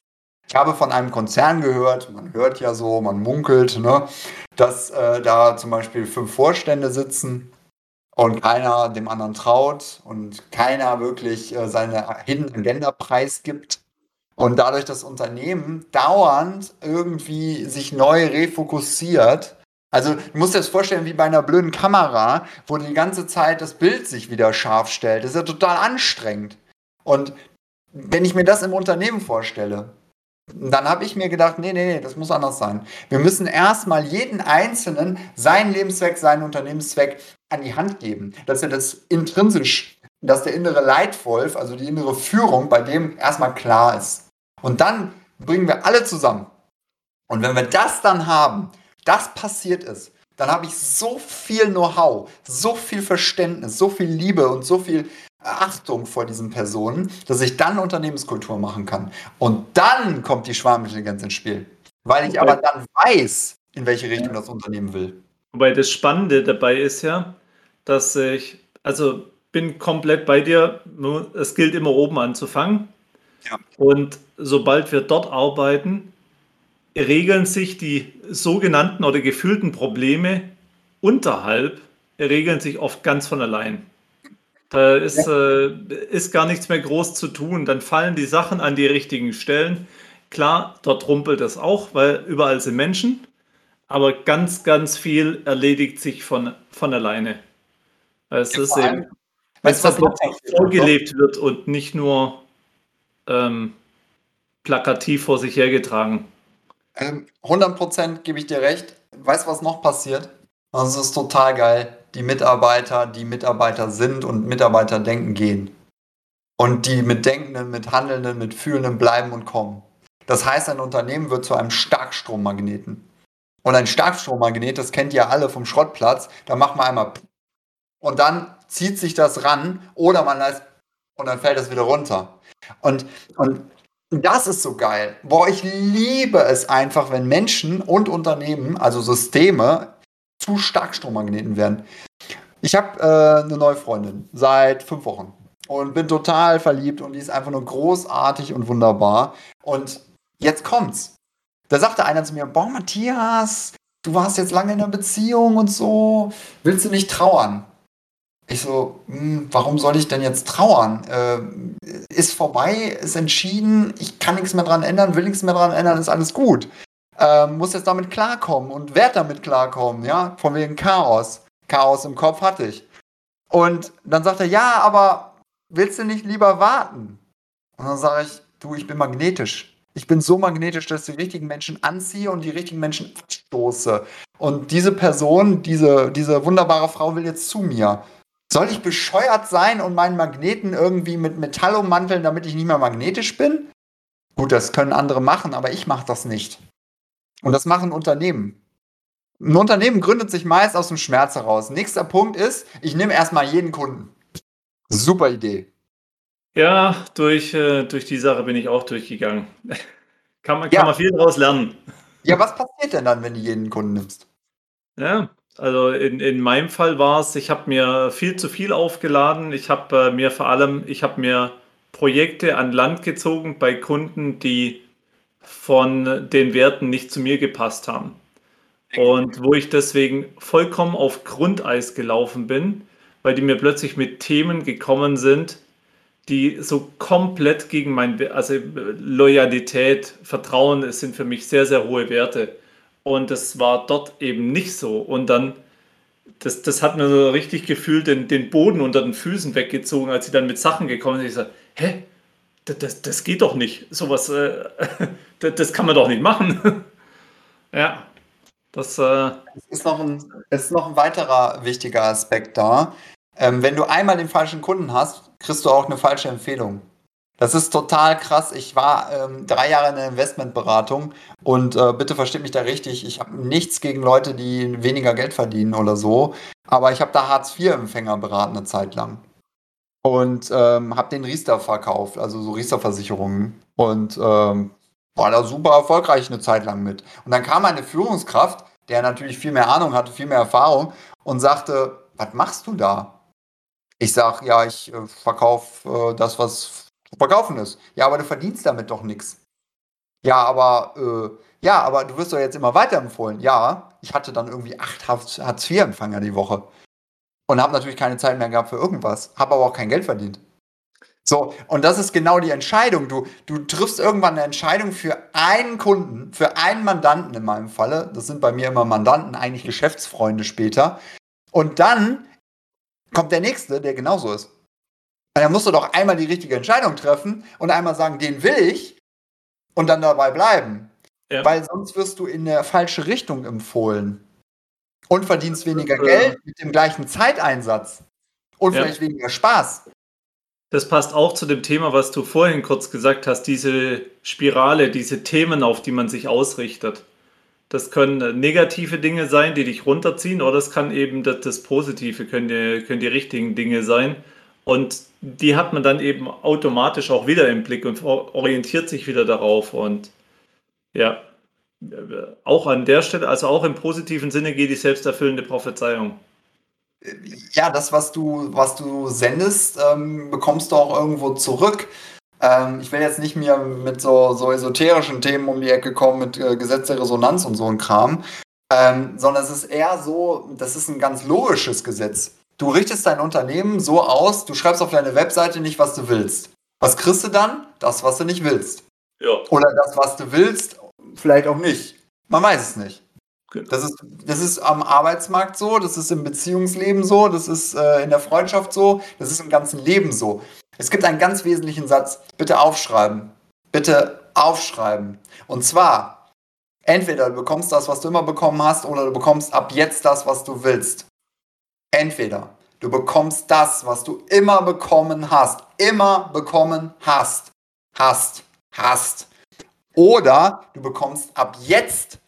Ich habe von einem Konzern gehört, man hört ja so, man munkelt, ne, dass äh, da zum Beispiel fünf Vorstände sitzen und keiner dem anderen traut und keiner wirklich äh, seine Hidden Agenda preisgibt. Und dadurch das Unternehmen dauernd irgendwie sich neu refokussiert. Also du musst dir das vorstellen wie bei einer blöden Kamera, wo die ganze Zeit das Bild sich wieder scharf stellt. Das ist ja total anstrengend. Und wenn ich mir das im Unternehmen vorstelle, dann habe ich mir gedacht, nee, nee, nee, das muss anders sein. Wir müssen erstmal jeden Einzelnen seinen Lebenszweck, seinen Unternehmenszweck an die Hand geben. Dass er das intrinsisch, dass der innere Leitwolf, also die innere Führung bei dem erstmal klar ist. Und dann bringen wir alle zusammen. Und wenn wir das dann haben, das passiert ist, dann habe ich so viel Know-how, so viel Verständnis, so viel Liebe und so viel Achtung vor diesen Personen, dass ich dann Unternehmenskultur machen kann. Und dann kommt die Schwarmintelligenz ins Spiel. Weil ich aber dann weiß, in welche Richtung das Unternehmen will. Wobei das Spannende dabei ist ja, dass ich, also bin komplett bei dir, es gilt immer oben anzufangen. Ja. Und sobald wir dort arbeiten, regeln sich die sogenannten oder gefühlten Probleme unterhalb, regeln sich oft ganz von allein. Da ist, äh, ist gar nichts mehr groß zu tun. Dann fallen die Sachen an die richtigen Stellen. Klar, dort rumpelt es auch, weil überall sind Menschen. Aber ganz, ganz viel erledigt sich von, von alleine. Es ja, ist eben, wenn es vorgelebt wird und nicht nur ähm, plakativ vor sich hergetragen. Ähm, 100% gebe ich dir recht. Weißt du, was noch passiert? Das ist total geil die Mitarbeiter, die Mitarbeiter sind und Mitarbeiter denken gehen. Und die mit Denkenden, mit Handelnden, mit Fühlenden bleiben und kommen. Das heißt, ein Unternehmen wird zu einem Starkstrommagneten. Und ein Starkstrommagnet, das kennt ihr alle vom Schrottplatz, da macht man einmal und dann zieht sich das ran oder man lässt und dann fällt es wieder runter. Und, und das ist so geil. Boah, ich liebe es einfach, wenn Menschen und Unternehmen, also Systeme, zu Starkstrommagneten werden. Ich habe äh, eine neue Freundin seit fünf Wochen und bin total verliebt und die ist einfach nur großartig und wunderbar. Und jetzt kommt's. Da sagte einer zu mir: Boah, Matthias, du warst jetzt lange in einer Beziehung und so, willst du nicht trauern? Ich so, hm, warum soll ich denn jetzt trauern? Äh, ist vorbei, ist entschieden, ich kann nichts mehr dran ändern, will nichts mehr dran ändern, ist alles gut. Äh, muss jetzt damit klarkommen und werd damit klarkommen, ja, von wegen Chaos. Chaos im Kopf hatte ich. Und dann sagt er, ja, aber willst du nicht lieber warten? Und dann sage ich, du, ich bin magnetisch. Ich bin so magnetisch, dass ich die richtigen Menschen anziehe und die richtigen Menschen abstoße. Und diese Person, diese, diese wunderbare Frau will jetzt zu mir. Soll ich bescheuert sein und meinen Magneten irgendwie mit Metall ummanteln, damit ich nicht mehr magnetisch bin? Gut, das können andere machen, aber ich mache das nicht. Und das machen Unternehmen. Ein Unternehmen gründet sich meist aus dem Schmerz heraus. Nächster Punkt ist, ich nehme erstmal jeden Kunden. Super Idee. Ja, durch, äh, durch die Sache bin ich auch durchgegangen. [LAUGHS] kann, man, kann ja. man viel daraus lernen. Ja, was passiert denn dann, wenn du jeden Kunden nimmst? Ja, also in, in meinem Fall war es, ich habe mir viel zu viel aufgeladen. Ich habe äh, mir vor allem, ich habe mir Projekte an Land gezogen bei Kunden, die von den Werten nicht zu mir gepasst haben. Und wo ich deswegen vollkommen auf Grundeis gelaufen bin, weil die mir plötzlich mit Themen gekommen sind, die so komplett gegen mein, also Loyalität, Vertrauen, es sind für mich sehr, sehr hohe Werte. Und das war dort eben nicht so. Und dann, das, das hat mir so richtig gefühlt den, den Boden unter den Füßen weggezogen, als sie dann mit Sachen gekommen sind. Ich sage, hä? Das, das, das geht doch nicht. Sowas, äh, [LAUGHS] das, das kann man doch nicht machen. [LAUGHS] ja. Das, äh es, ist noch ein, es ist noch ein weiterer wichtiger Aspekt da. Ähm, wenn du einmal den falschen Kunden hast, kriegst du auch eine falsche Empfehlung. Das ist total krass. Ich war ähm, drei Jahre in der Investmentberatung und äh, bitte versteht mich da richtig. Ich habe nichts gegen Leute, die weniger Geld verdienen oder so. Aber ich habe da Hartz-IV-Empfänger beraten eine Zeit lang. Und ähm, habe den Riester verkauft, also so Riester-Versicherungen. Und ähm, war da super erfolgreich eine Zeit lang mit. Und dann kam eine Führungskraft, der natürlich viel mehr Ahnung hatte, viel mehr Erfahrung und sagte, was machst du da? Ich sag, ja, ich äh, verkaufe äh, das, was verkaufen ist. Ja, aber du verdienst damit doch nichts. Ja, aber äh, ja, aber du wirst doch jetzt immer weiterempfohlen. Ja, ich hatte dann irgendwie acht Hartz-IV-Empfänger die Woche und habe natürlich keine Zeit mehr gehabt für irgendwas, habe aber auch kein Geld verdient. So, und das ist genau die Entscheidung. Du, du triffst irgendwann eine Entscheidung für einen Kunden, für einen Mandanten in meinem Falle. Das sind bei mir immer Mandanten, eigentlich Geschäftsfreunde später. Und dann kommt der nächste, der genauso ist. Dann musst du doch einmal die richtige Entscheidung treffen und einmal sagen, den will ich und dann dabei bleiben. Ja. Weil sonst wirst du in der falsche Richtung empfohlen. Und verdienst weniger Geld mit dem gleichen Zeiteinsatz. Und ja. vielleicht weniger Spaß. Das passt auch zu dem Thema, was du vorhin kurz gesagt hast, diese Spirale, diese Themen, auf die man sich ausrichtet. Das können negative Dinge sein, die dich runterziehen, oder es kann eben das, das Positive, können die, können die richtigen Dinge sein. Und die hat man dann eben automatisch auch wieder im Blick und orientiert sich wieder darauf. Und ja, auch an der Stelle, also auch im positiven Sinne geht die selbsterfüllende Prophezeiung. Ja, das, was du, was du sendest, ähm, bekommst du auch irgendwo zurück. Ähm, ich will jetzt nicht mehr mit so, so esoterischen Themen um die Ecke kommen, mit äh, Gesetz der Resonanz und so ein Kram, ähm, sondern es ist eher so, das ist ein ganz logisches Gesetz. Du richtest dein Unternehmen so aus, du schreibst auf deine Webseite nicht, was du willst. Was kriegst du dann? Das, was du nicht willst. Ja. Oder das, was du willst, vielleicht auch nicht. Man weiß es nicht. Genau. Das, ist, das ist am Arbeitsmarkt so, das ist im Beziehungsleben so, das ist äh, in der Freundschaft so, das ist im ganzen Leben so. Es gibt einen ganz wesentlichen Satz. Bitte aufschreiben. Bitte aufschreiben. Und zwar, entweder du bekommst das, was du immer bekommen hast, oder du bekommst ab jetzt das, was du willst. Entweder du bekommst das, was du immer bekommen hast, immer bekommen hast, hast, hast. Oder du bekommst ab jetzt,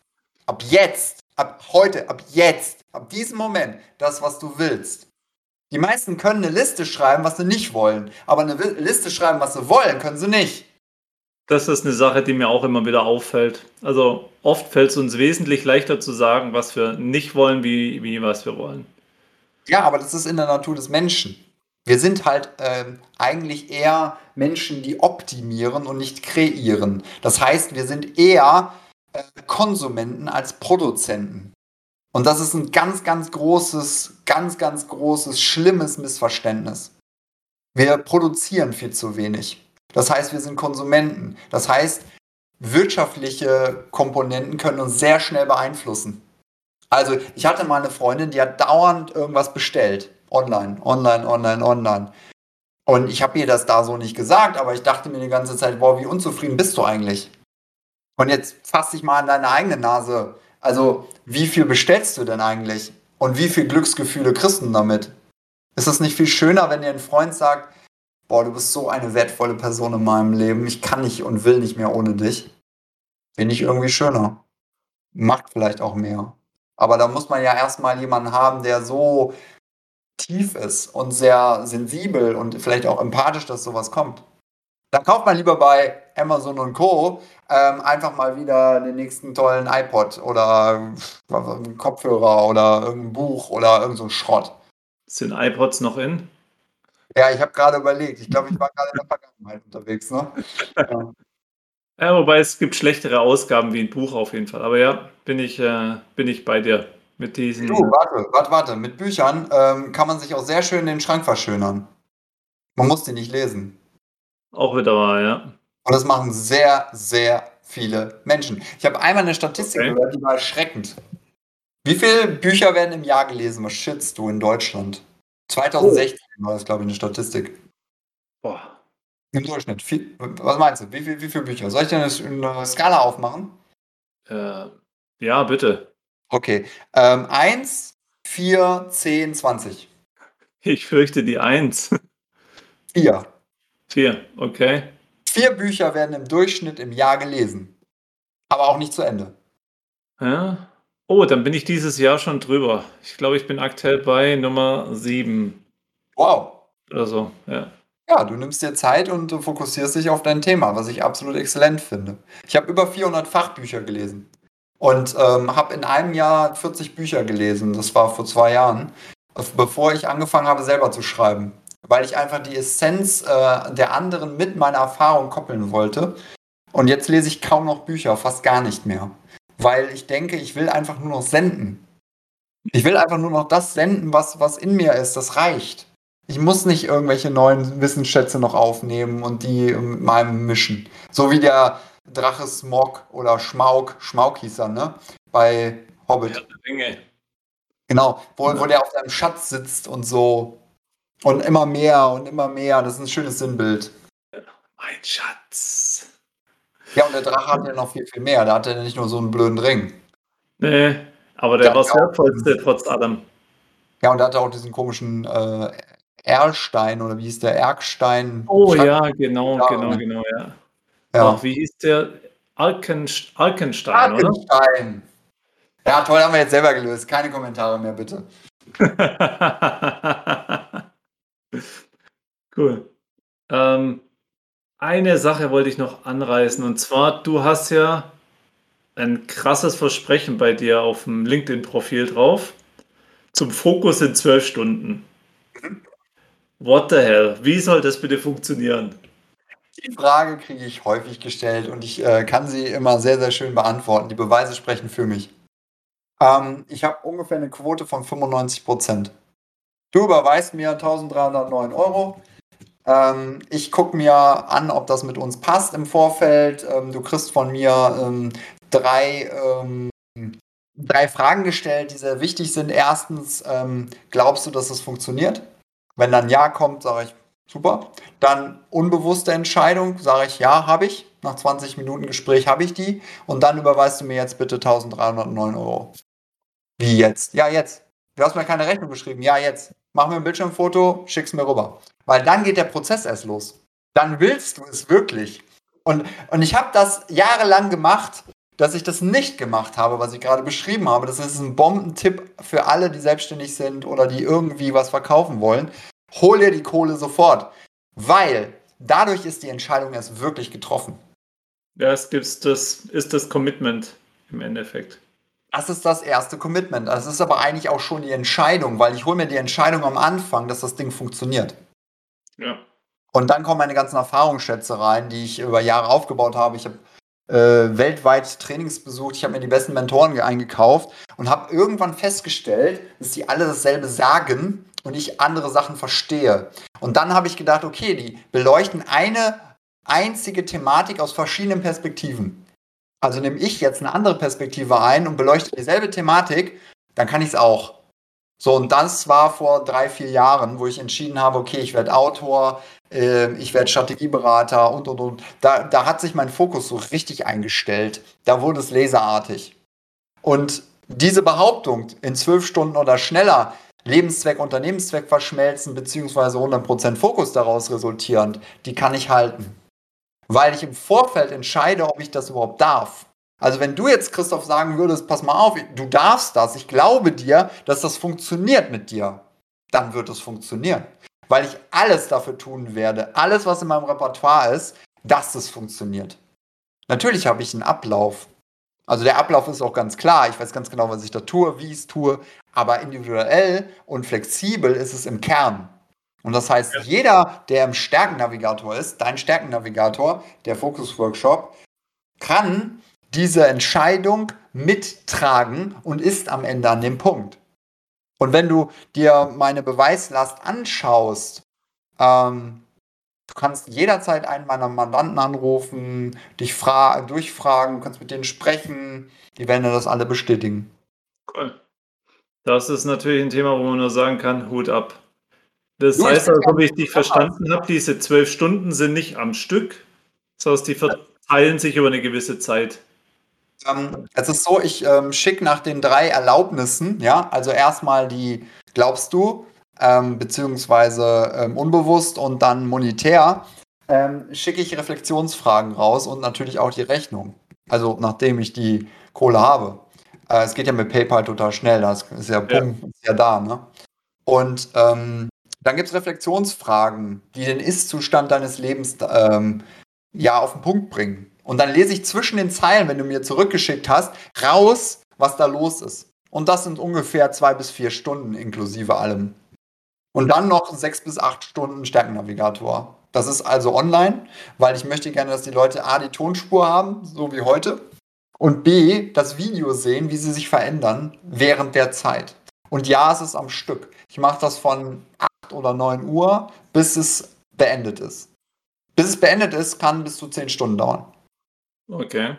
ab jetzt, ab heute, ab jetzt, ab diesem Moment das, was du willst. Die meisten können eine Liste schreiben, was sie nicht wollen, aber eine Liste schreiben, was sie wollen, können sie nicht. Das ist eine Sache, die mir auch immer wieder auffällt. Also oft fällt es uns wesentlich leichter zu sagen, was wir nicht wollen, wie, wie was wir wollen. Ja, aber das ist in der Natur des Menschen. Wir sind halt ähm, eigentlich eher Menschen, die optimieren und nicht kreieren. Das heißt, wir sind eher äh, Konsumenten als Produzenten. Und das ist ein ganz, ganz großes, ganz, ganz großes, schlimmes Missverständnis. Wir produzieren viel zu wenig. Das heißt, wir sind Konsumenten. Das heißt, wirtschaftliche Komponenten können uns sehr schnell beeinflussen. Also ich hatte mal eine Freundin, die hat dauernd irgendwas bestellt. Online, online, online, online. Und ich habe ihr das da so nicht gesagt, aber ich dachte mir die ganze Zeit, boah, wie unzufrieden bist du eigentlich? Und jetzt fass dich mal an deine eigene Nase. Also, wie viel bestellst du denn eigentlich? Und wie viel Glücksgefühle kriegst du damit? Ist es nicht viel schöner, wenn dir ein Freund sagt, boah, du bist so eine wertvolle Person in meinem Leben, ich kann nicht und will nicht mehr ohne dich? Finde ich irgendwie schöner. Macht vielleicht auch mehr. Aber da muss man ja erstmal jemanden haben, der so tief ist und sehr sensibel und vielleicht auch empathisch, dass sowas kommt. Dann kauft man lieber bei Amazon und Co. Ähm, einfach mal wieder den nächsten tollen iPod oder einen Kopfhörer oder irgendein Buch oder irgendein so Schrott. Sind iPods noch in? Ja, ich habe gerade überlegt. Ich glaube, ich war gerade in der Vergangenheit unterwegs. Ne? Ja. [LAUGHS] Ja, wobei es gibt schlechtere Ausgaben wie ein Buch auf jeden Fall. Aber ja, bin ich, äh, bin ich bei dir mit diesen. Du, warte, warte, warte. Mit Büchern ähm, kann man sich auch sehr schön den Schrank verschönern. Man muss die nicht lesen. Auch wieder wahr, ja. Und das machen sehr, sehr viele Menschen. Ich habe einmal eine Statistik okay. gehört, die war erschreckend. Wie viele Bücher werden im Jahr gelesen? Was schätzt du in Deutschland? 2016 oh. war das, glaube ich, eine Statistik. Boah. Im Durchschnitt. Viel, was meinst du? Wie, viel, wie viele Bücher? Soll ich dir eine, eine Skala aufmachen? Äh, ja, bitte. Okay. Ähm, 1, 4, 10, 20. Ich fürchte die 1. 4. 4, okay. Vier Bücher werden im Durchschnitt im Jahr gelesen. Aber auch nicht zu Ende. Ja. Oh, dann bin ich dieses Jahr schon drüber. Ich glaube, ich bin aktuell bei Nummer 7 Wow. oder so. Ja. Ja, du nimmst dir Zeit und du fokussierst dich auf dein Thema, was ich absolut exzellent finde. Ich habe über 400 Fachbücher gelesen und ähm, habe in einem Jahr 40 Bücher gelesen. Das war vor zwei Jahren, bevor ich angefangen habe, selber zu schreiben. Weil ich einfach die Essenz äh, der anderen mit meiner Erfahrung koppeln wollte. Und jetzt lese ich kaum noch Bücher, fast gar nicht mehr. Weil ich denke, ich will einfach nur noch senden. Ich will einfach nur noch das senden, was, was in mir ist. Das reicht. Ich muss nicht irgendwelche neuen Wissensschätze noch aufnehmen und die mit meinem mischen. So wie der Drache Smog oder Schmaug, Schmaug hieß er, ne? Bei Hobbit. Ja, Ringe. Genau, wo, wo der auf seinem Schatz sitzt und so. Und immer mehr und immer mehr. Das ist ein schönes Sinnbild. Mein Schatz. Ja, und der Drache hat ja noch viel, viel mehr. Da hat er nicht nur so einen blöden Ring. Nee, aber der Ja, war das ja. Wertvollste trotz allem. Ja, und der hatte auch diesen komischen äh, Erlstein oder wie hieß der? Erkstein. Oh Stein- ja, genau, Ja, genau, ne? genau, ja. ja. Ach, wie hieß der? Alkenst Alkenstein, oder? Arkenstein. Ja, toll, haben wir jetzt selber gelöst. Keine Kommentare mehr, bitte. [LAUGHS] Cool. Ähm, eine Sache wollte ich noch anreißen und zwar, du hast ja ein krasses Versprechen bei dir auf dem LinkedIn-Profil drauf. Zum Fokus in zwölf Stunden. What the hell? Wie soll das bitte funktionieren? Die Frage kriege ich häufig gestellt und ich äh, kann sie immer sehr, sehr schön beantworten. Die Beweise sprechen für mich. Ähm, ich habe ungefähr eine Quote von 95 Prozent. Du überweist mir 1309 Euro. Ähm, ich gucke mir an, ob das mit uns passt im Vorfeld. Ähm, du kriegst von mir ähm, drei, ähm, drei Fragen gestellt, die sehr wichtig sind. Erstens, ähm, glaubst du, dass es funktioniert? Wenn dann Ja kommt, sage ich, super. Dann unbewusste Entscheidung, sage ich, ja, habe ich. Nach 20 Minuten Gespräch habe ich die. Und dann überweist du mir jetzt bitte 1309 Euro. Wie jetzt? Ja, jetzt. Du hast mir keine Rechnung geschrieben. Ja, jetzt. Mach mir ein Bildschirmfoto, schick's mir rüber. Weil dann geht der Prozess erst los. Dann willst du es wirklich. Und, und ich habe das jahrelang gemacht, dass ich das nicht gemacht habe, was ich gerade beschrieben habe. Das ist ein Bombentipp für alle, die selbstständig sind oder die irgendwie was verkaufen wollen. Hol dir die Kohle sofort. Weil dadurch ist die Entscheidung erst wirklich getroffen. Ja, es gibt das, ist das Commitment im Endeffekt. Das ist das erste Commitment. Das ist aber eigentlich auch schon die Entscheidung, weil ich hole mir die Entscheidung am Anfang, dass das Ding funktioniert. Ja. Und dann kommen meine ganzen Erfahrungsschätze rein, die ich über Jahre aufgebaut habe. Ich habe äh, weltweit Trainings besucht, ich habe mir die besten Mentoren ge- eingekauft und habe irgendwann festgestellt, dass die alle dasselbe sagen und ich andere Sachen verstehe. Und dann habe ich gedacht, okay, die beleuchten eine einzige Thematik aus verschiedenen Perspektiven. Also nehme ich jetzt eine andere Perspektive ein und beleuchte dieselbe Thematik, dann kann ich es auch. So, und das war vor drei, vier Jahren, wo ich entschieden habe, okay, ich werde Autor, äh, ich werde Strategieberater und, und, und. Da, da hat sich mein Fokus so richtig eingestellt. Da wurde es laserartig. Und diese Behauptung, in zwölf Stunden oder schneller Lebenszweck, Unternehmenszweck verschmelzen, beziehungsweise 100% Fokus daraus resultierend, die kann ich halten. Weil ich im Vorfeld entscheide, ob ich das überhaupt darf. Also wenn du jetzt, Christoph, sagen würdest, pass mal auf, du darfst das, ich glaube dir, dass das funktioniert mit dir, dann wird es funktionieren. Weil ich alles dafür tun werde, alles, was in meinem Repertoire ist, dass es funktioniert. Natürlich habe ich einen Ablauf. Also der Ablauf ist auch ganz klar. Ich weiß ganz genau, was ich da tue, wie ich es tue. Aber individuell und flexibel ist es im Kern. Und das heißt, Ja. jeder, der im Stärkennavigator ist, dein Stärkennavigator, der Focus Workshop, kann diese Entscheidung mittragen und ist am Ende an dem Punkt. Und wenn du dir meine Beweislast anschaust, ähm, du kannst jederzeit einen meiner Mandanten anrufen, dich fra durchfragen, du kannst mit denen sprechen, die werden dir das alle bestätigen. Cool. Das ist natürlich ein Thema, wo man nur sagen kann, Hut ab. Das Du, heißt, also, wie ich dich verstanden habe, diese zwölf Stunden sind nicht am Stück, sondern die verteilen sich über eine gewisse Zeit. Ähm, es ist so, ich ähm, schicke nach den drei Erlaubnissen, ja, also erstmal die glaubst du, ähm, beziehungsweise ähm, unbewusst und dann monetär, ähm, schicke ich Reflexionsfragen raus und natürlich auch die Rechnung. Also nachdem ich die Kohle habe. Äh, es geht ja mit PayPal total schnell, das ist ja, Punkt, ist ja da. Ne? Und ähm, dann gibt es Reflexionsfragen, die den Ist-Zustand deines Lebens ja auf den Punkt bringen. Und dann lese ich zwischen den Zeilen, wenn du mir zurückgeschickt hast, raus, was da los ist. Und das sind ungefähr zwei bis vier Stunden inklusive allem. Und dann noch sechs bis acht Stunden Stärkennavigator. Das ist also online, weil ich möchte gerne, dass die Leute A, die Tonspur haben, so wie heute, und B, das Video sehen, wie sie sich verändern während der Zeit. Und ja, es ist am Stück. Ich mache das von 8 oder 9 Uhr, bis es beendet ist. Bis es beendet ist, kann bis zu 10 Stunden dauern. Okay.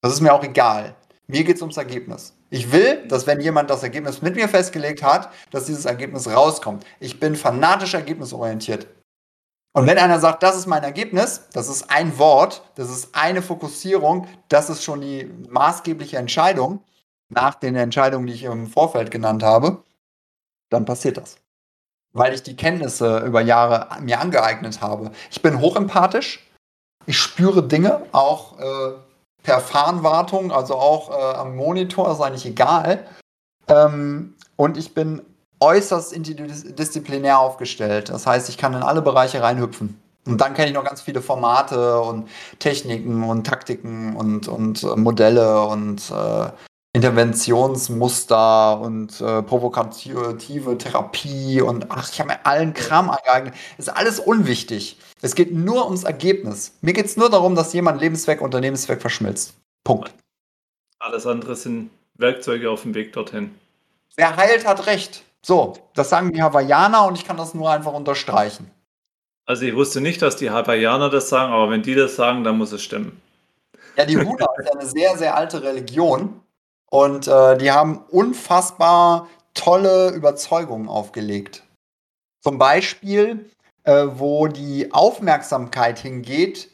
Das ist mir auch egal. Mir geht es ums Ergebnis. Ich will, dass wenn jemand das Ergebnis mit mir festgelegt hat, dass dieses Ergebnis rauskommt. Ich bin fanatisch ergebnisorientiert. Und wenn einer sagt, das ist mein Ergebnis, das ist ein Wort, das ist eine Fokussierung, das ist schon die maßgebliche Entscheidung nach den Entscheidungen, die ich im Vorfeld genannt habe, dann passiert das. Weil ich die Kenntnisse über Jahre mir angeeignet habe. Ich bin hochempathisch. Ich spüre Dinge, auch äh, per Fahrenwartung, also auch äh, am Monitor, ist eigentlich egal. Ähm, und ich bin äußerst interdisziplinär aufgestellt. Das heißt, ich kann in alle Bereiche reinhüpfen. Und dann kenne ich noch ganz viele Formate und Techniken und Taktiken und, und äh, Modelle und äh, Interventionsmuster und äh, provokative Therapie und ach, ich habe mir allen Kram angeeignet. Ist alles unwichtig. Es geht nur ums Ergebnis. Mir geht es nur darum, dass jemand Lebenszweck und Unternehmenszweck verschmilzt. Punkt. Alles andere sind Werkzeuge auf dem Weg dorthin. Wer heilt, hat recht. So, das sagen die Hawaiianer und ich kann das nur einfach unterstreichen. Also ich wusste nicht, dass die Hawaiianer das sagen, aber wenn die das sagen, dann muss es stimmen. Ja, die Huna ist eine sehr, sehr alte Religion und äh, die haben unfassbar tolle Überzeugungen aufgelegt. Zum Beispiel, äh, wo die Aufmerksamkeit hingeht,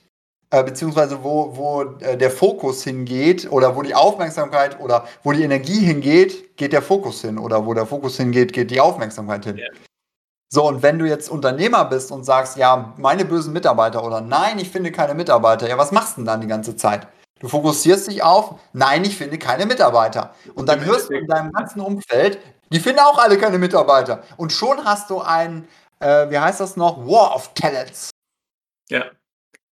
äh, beziehungsweise wo, wo äh, der Fokus hingeht oder wo die Aufmerksamkeit oder wo die Energie hingeht, geht der Fokus hin oder wo der Fokus hingeht, geht die Aufmerksamkeit hin. Ja. So, und wenn du jetzt Unternehmer bist und sagst, ja, meine bösen Mitarbeiter oder nein, ich finde keine Mitarbeiter, ja, was machst du denn dann die ganze Zeit? Du fokussierst dich auf, nein, ich finde keine Mitarbeiter. Und dann hörst du in deinem ganzen Umfeld, die finden auch alle keine Mitarbeiter. Und schon hast du ein, äh, wie heißt das noch, War of Talents. Ja,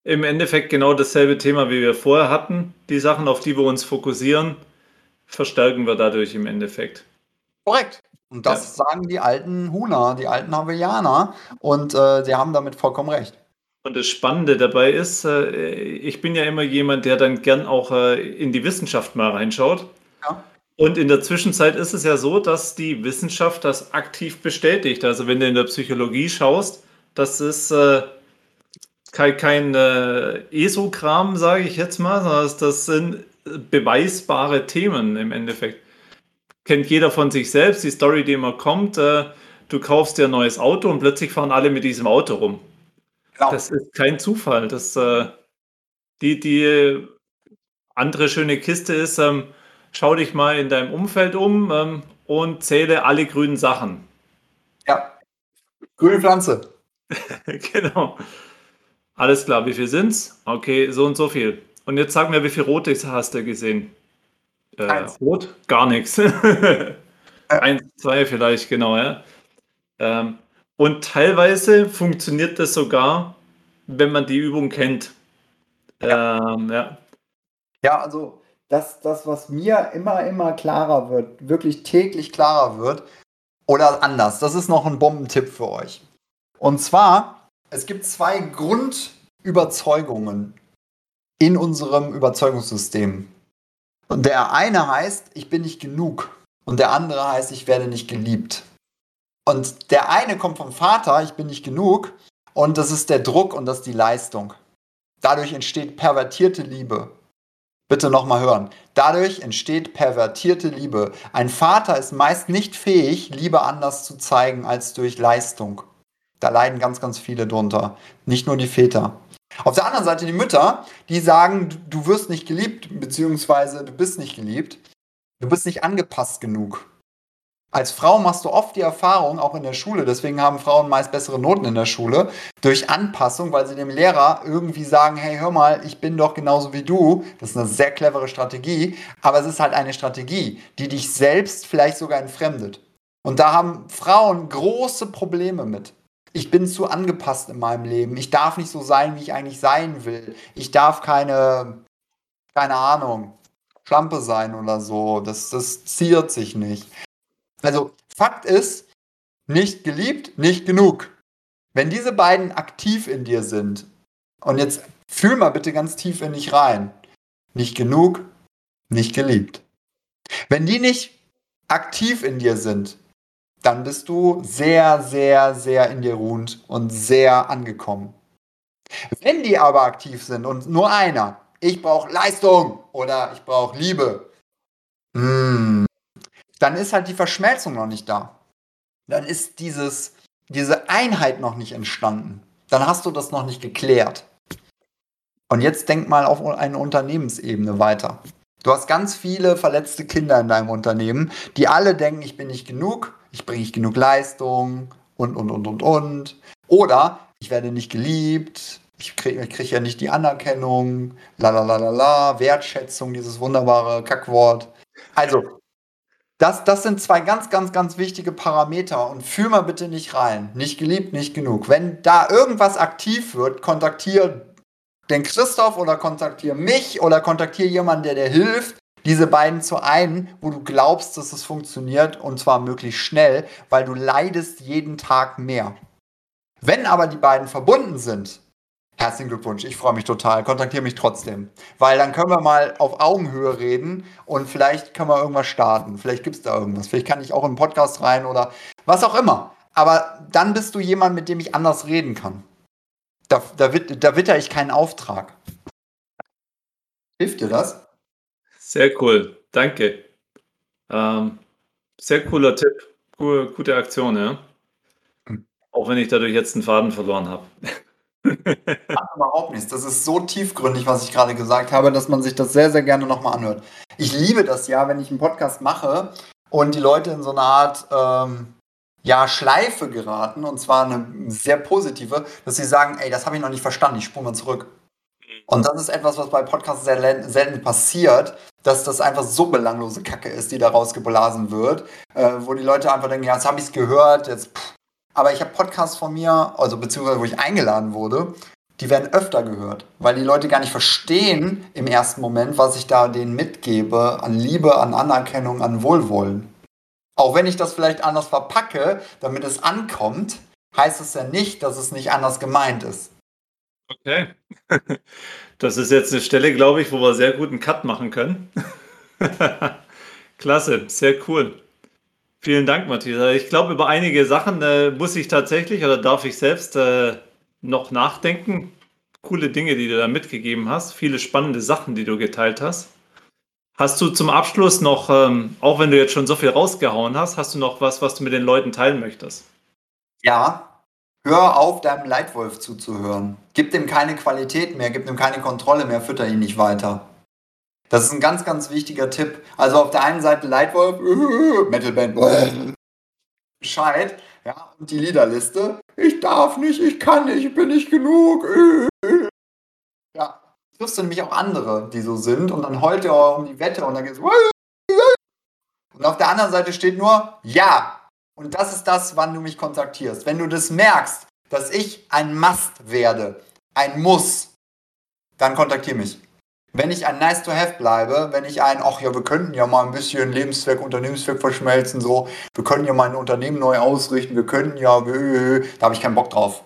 im Endeffekt genau dasselbe Thema, wie wir vorher hatten. Die Sachen, auf die wir uns fokussieren, verstärken wir dadurch im Endeffekt. Korrekt. Und das ja. sagen die alten Huna, die alten Hawaiianer. Und äh, sie haben damit vollkommen recht. Und das Spannende dabei ist, äh, ich bin ja immer jemand, der dann gern auch äh, in die Wissenschaft mal reinschaut. Ja. Und in der Zwischenzeit ist es ja so, dass die Wissenschaft das aktiv bestätigt. Also wenn du in der Psychologie schaust, das ist äh, kein, kein äh, ESO-Kram, sage ich jetzt mal, sondern das sind beweisbare Themen im Endeffekt. Kennt jeder von sich selbst, die Story, die immer kommt, äh, du kaufst dir ein neues Auto und plötzlich fahren alle mit diesem Auto rum. Genau. Das ist kein Zufall. Das, äh, die, die andere schöne Kiste ist, ähm, schau dich mal in deinem Umfeld um ähm, und zähle alle grünen Sachen. Ja. Grüne Pflanze. [LAUGHS] genau. Alles klar, wie viel sind's? Okay, so und so viel. Und jetzt sag mir, wie viel rote hast du gesehen? Äh, rot? Gar nichts. [LAUGHS] Eins, zwei vielleicht, genau, ja. Ähm, und teilweise funktioniert das sogar, wenn man die Übung kennt. Ja, ähm, ja. ja also das, das, was mir immer, immer klarer wird, wirklich täglich klarer wird, oder anders, das ist noch ein Bombentipp für euch. Und zwar, es gibt zwei Grundüberzeugungen in unserem Überzeugungssystem. Und der eine heißt, ich bin nicht genug. Und der andere heißt, ich werde nicht geliebt. Und der eine kommt vom Vater, ich bin nicht genug, und das ist der Druck und das ist die Leistung. Dadurch entsteht pervertierte Liebe. Bitte nochmal hören. Dadurch entsteht pervertierte Liebe. Ein Vater ist meist nicht fähig, Liebe anders zu zeigen als durch Leistung. Da leiden ganz, ganz viele drunter. Nicht nur die Väter. Auf der anderen Seite die Mütter, die sagen, du wirst nicht geliebt, beziehungsweise du bist nicht geliebt. Du bist nicht angepasst genug. Als Frau machst du oft die Erfahrung, auch in der Schule, deswegen haben Frauen meist bessere Noten in der Schule, durch Anpassung, weil sie dem Lehrer irgendwie sagen, hey, hör mal, ich bin doch genauso wie du. Das ist eine sehr clevere Strategie, aber es ist halt eine Strategie, die dich selbst vielleicht sogar entfremdet. Und da haben Frauen große Probleme mit. Ich bin zu angepasst in meinem Leben. Ich darf nicht so sein, wie ich eigentlich sein will. Ich darf keine, keine Ahnung, Schlampe sein oder so. Das, das ziert sich nicht. Also Fakt ist, nicht geliebt, nicht genug. Wenn diese beiden aktiv in dir sind, und jetzt fühl mal bitte ganz tief in dich rein, nicht genug, nicht geliebt. Wenn die nicht aktiv in dir sind, dann bist du sehr, sehr, sehr in dir ruhend und sehr angekommen. Wenn die aber aktiv sind und nur einer, ich brauche Leistung oder ich brauche Liebe, mm, dann ist halt die Verschmelzung noch nicht da. Dann ist dieses, diese Einheit noch nicht entstanden. Dann hast du das noch nicht geklärt. Und jetzt denk mal auf eine Unternehmensebene weiter. Du hast ganz viele verletzte Kinder in deinem Unternehmen, die alle denken, ich bin nicht genug, ich bringe nicht genug Leistung und, und, und, und, und. Oder ich werde nicht geliebt, ich kriege krieg ja nicht die Anerkennung, la la la la la, Wertschätzung, dieses wunderbare Kackwort. Also, das, das sind zwei ganz, ganz, ganz wichtige Parameter und fühl mal bitte nicht rein. Nicht geliebt, nicht genug. Wenn da irgendwas aktiv wird, kontaktiere den Christoph oder kontaktiere mich oder kontaktiere jemanden, der dir hilft, diese beiden zu einen, wo du glaubst, dass es funktioniert und zwar möglichst schnell, weil du leidest jeden Tag mehr. Wenn aber die beiden verbunden sind, Herzlichen Glückwunsch, ich freue mich total. Kontaktiere mich trotzdem. Weil dann können wir mal auf Augenhöhe reden und vielleicht können wir irgendwas starten. Vielleicht gibt es da irgendwas. Vielleicht kann ich auch in einen Podcast rein oder was auch immer. Aber dann bist du jemand, mit dem ich anders reden kann. Da, da, da witter ich keinen Auftrag. Hilft dir das? Sehr cool, danke. Ähm, sehr cooler Tipp. Cool, gute Aktion, ja. Hm. Auch wenn ich dadurch jetzt einen Faden verloren habe. Macht überhaupt nichts. Das ist so tiefgründig, was ich gerade gesagt habe, dass man sich das sehr, sehr gerne nochmal anhört. Ich liebe das ja, wenn ich einen Podcast mache und die Leute in so eine Art ähm, ja, Schleife geraten, und zwar eine sehr positive, dass sie sagen, ey, das habe ich noch nicht verstanden, ich spule mal zurück. Und das ist etwas, was bei Podcasts sehr selten passiert, dass das einfach so belanglose Kacke ist, die da rausgeblasen wird, äh, wo die Leute einfach denken, ja, jetzt habe ich es gehört, jetzt pff, aber ich habe Podcasts von mir, also beziehungsweise wo ich eingeladen wurde, die werden öfter gehört, weil die Leute gar nicht verstehen im ersten Moment, was ich da denen mitgebe an Liebe, an Anerkennung, an Wohlwollen. Auch wenn ich das vielleicht anders verpacke, damit es ankommt, heißt es ja nicht, dass es nicht anders gemeint ist. Okay. [LAUGHS] Das ist jetzt eine Stelle, glaube ich, wo wir sehr gut einen Cut machen können. [LAUGHS] Klasse, sehr cool. Vielen Dank, Matthias. Ich glaube, über einige Sachen äh, muss ich tatsächlich oder darf ich selbst äh, noch nachdenken. Coole Dinge, die du da mitgegeben hast, viele spannende Sachen, die du geteilt hast. Hast du zum Abschluss noch, ähm, auch wenn du jetzt schon so viel rausgehauen hast, hast du noch was, was du mit den Leuten teilen möchtest? Ja, hör auf, deinem Leitwolf zuzuhören. Gib dem keine Qualität mehr, gib dem keine Kontrolle mehr, fütter ihn nicht weiter. Das ist ein ganz, ganz wichtiger Tipp. Also auf der einen Seite Lightwolf, [LAUGHS] äh, Metalband, [LAUGHS] Bescheid, ja, und die Liederliste. Ich darf nicht, ich kann nicht, ich bin nicht genug. Äh. [LAUGHS] Ja, triffst du nämlich auch andere, die so sind und dann heult er um die Wette und dann geht's. Und auf der anderen Seite steht nur Ja. Und das ist das, wann du mich kontaktierst. Wenn du das merkst, dass ich ein Must werde, ein Muss, dann kontaktier mich wenn ich ein Nice to Have bleibe, wenn ich ein, ach ja, wir könnten ja mal ein bisschen Lebenszweck, Unternehmenszweck verschmelzen, so, wir können ja mal ein Unternehmen neu ausrichten, wir könnten ja, da habe ich keinen Bock drauf.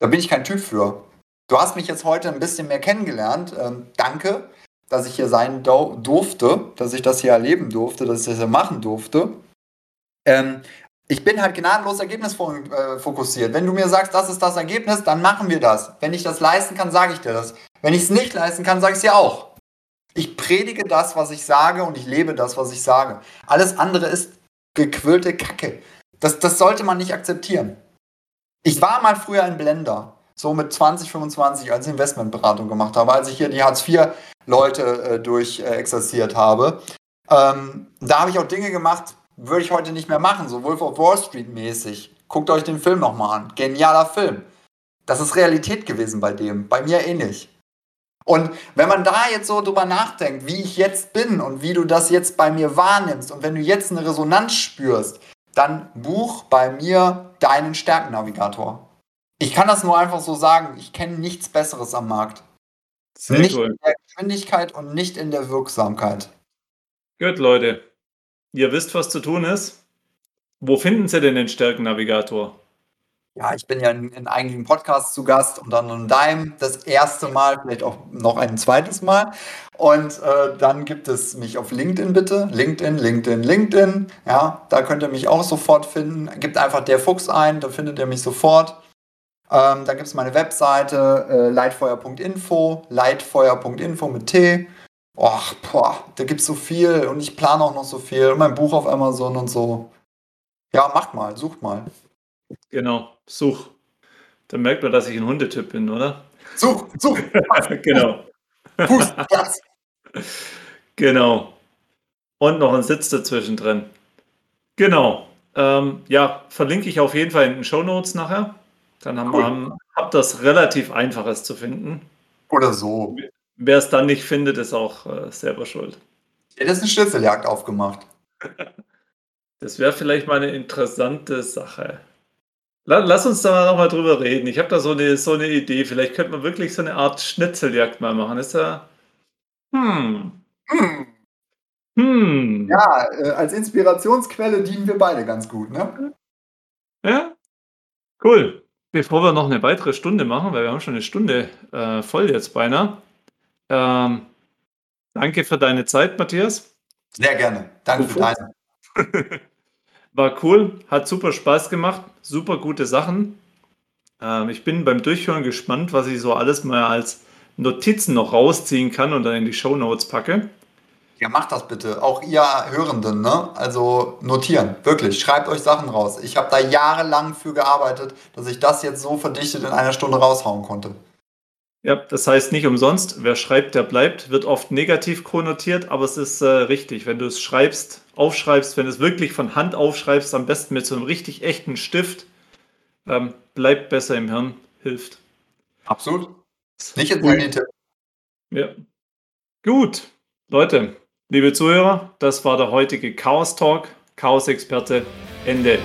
Da bin ich kein Typ für. Du hast mich jetzt heute ein bisschen mehr kennengelernt. Ähm, danke, dass ich hier sein durfte, dass ich das hier erleben durfte, dass ich das hier machen durfte. Ähm, ich bin halt gnadenlos ergebnisfokussiert. Wenn du mir sagst, das ist das Ergebnis, dann machen wir das. Wenn ich das leisten kann, sage ich dir das. Wenn ich es nicht leisten kann, sage ich es dir auch. Ich predige das, was ich sage und ich lebe das, was ich sage. Alles andere ist gequirlte Kacke. Das, das sollte man nicht akzeptieren. Ich war mal früher ein Blender, so mit 20, 25, als ich Investmentberatung gemacht habe, als ich hier die Hartz-IV-Leute äh, durchexerziert äh, habe. Ähm, da habe ich auch Dinge gemacht, würde ich heute nicht mehr machen, so Wolf of Wall Street mäßig. Guckt euch den Film nochmal an. Genialer Film. Das ist Realität gewesen bei dem, bei mir eh nicht. Und wenn man da jetzt so drüber nachdenkt, wie ich jetzt bin und wie du das jetzt bei mir wahrnimmst und wenn du jetzt eine Resonanz spürst, dann buch bei mir deinen Stärkennavigator. Ich kann das nur einfach so sagen, ich kenne nichts Besseres am Markt. Sehr nicht cool. in der Geschwindigkeit und nicht in der Wirksamkeit. Gut, Leute. Ihr wisst, was zu tun ist. Wo finden Sie denn den Stärkennavigator? Ja, ich bin ja in, in einigen Podcasts zu Gast und dann in deinem das erste Mal, vielleicht auch noch ein zweites Mal. Und äh, dann gibt es mich auf LinkedIn bitte. LinkedIn, LinkedIn, LinkedIn. Ja, da könnt ihr mich auch sofort finden. Gebt einfach der Fuchs ein, da findet ihr mich sofort. Ähm, da gibt es meine Webseite äh, leitfeuer.info, leitfeuer.info mit T. Och, boah, da gibt es so viel und ich plane auch noch so viel. Und mein Buch auf Amazon und so. Ja, macht mal, sucht mal. Genau, such. Dann merkt man, dass ich ein Hundetyp bin, oder? Such, such. [LAUGHS] genau. Fuß, Platz. Genau. Und noch ein Sitz dazwischen drin. Genau. Ähm, ja, verlinke ich auf jeden Fall in den Show Notes nachher. Dann haben cool. wir das relativ einfaches zu finden. Oder so. Wer es dann nicht findet, ist auch äh, selber schuld. Ja, das ist eine Schnitzeljagd aufgemacht. [LAUGHS] das wäre vielleicht mal eine interessante Sache. Lass uns da noch mal drüber reden. Ich habe da so eine, so eine Idee. Vielleicht könnte man wirklich so eine Art Schnitzeljagd mal machen. Ist ja. Hm. Hm. Hm. Ja, äh, als Inspirationsquelle dienen wir beide ganz gut, ne? Ja. Cool. Bevor wir noch eine weitere Stunde machen, weil wir haben schon eine Stunde äh, voll jetzt beinahe. Ähm, danke für deine Zeit, Matthias. Sehr gerne. Danke für deine. [LAUGHS] War cool, hat super Spaß gemacht, super gute Sachen. Ähm, ich bin beim Durchhören gespannt, was ich so alles mal als Notizen noch rausziehen kann und dann in die Show Notes packe. Ja, macht das bitte. Auch ihr Hörenden, ne? Also notieren, wirklich. Schreibt euch Sachen raus. Ich habe da jahrelang für gearbeitet, dass ich das jetzt so verdichtet in einer Stunde raushauen konnte. Ja, das heißt nicht umsonst, wer schreibt, der bleibt, wird oft negativ konnotiert, aber es ist äh, richtig. Wenn du es schreibst, aufschreibst, wenn du es wirklich von Hand aufschreibst, am besten mit so einem richtig echten Stift, ähm, bleibt besser im Hirn, hilft. Absolut. Nicht ins Handy tippen. Ja. Gut, Leute, liebe Zuhörer, das war der heutige Chaos Talk. Chaos-Experte, Ende.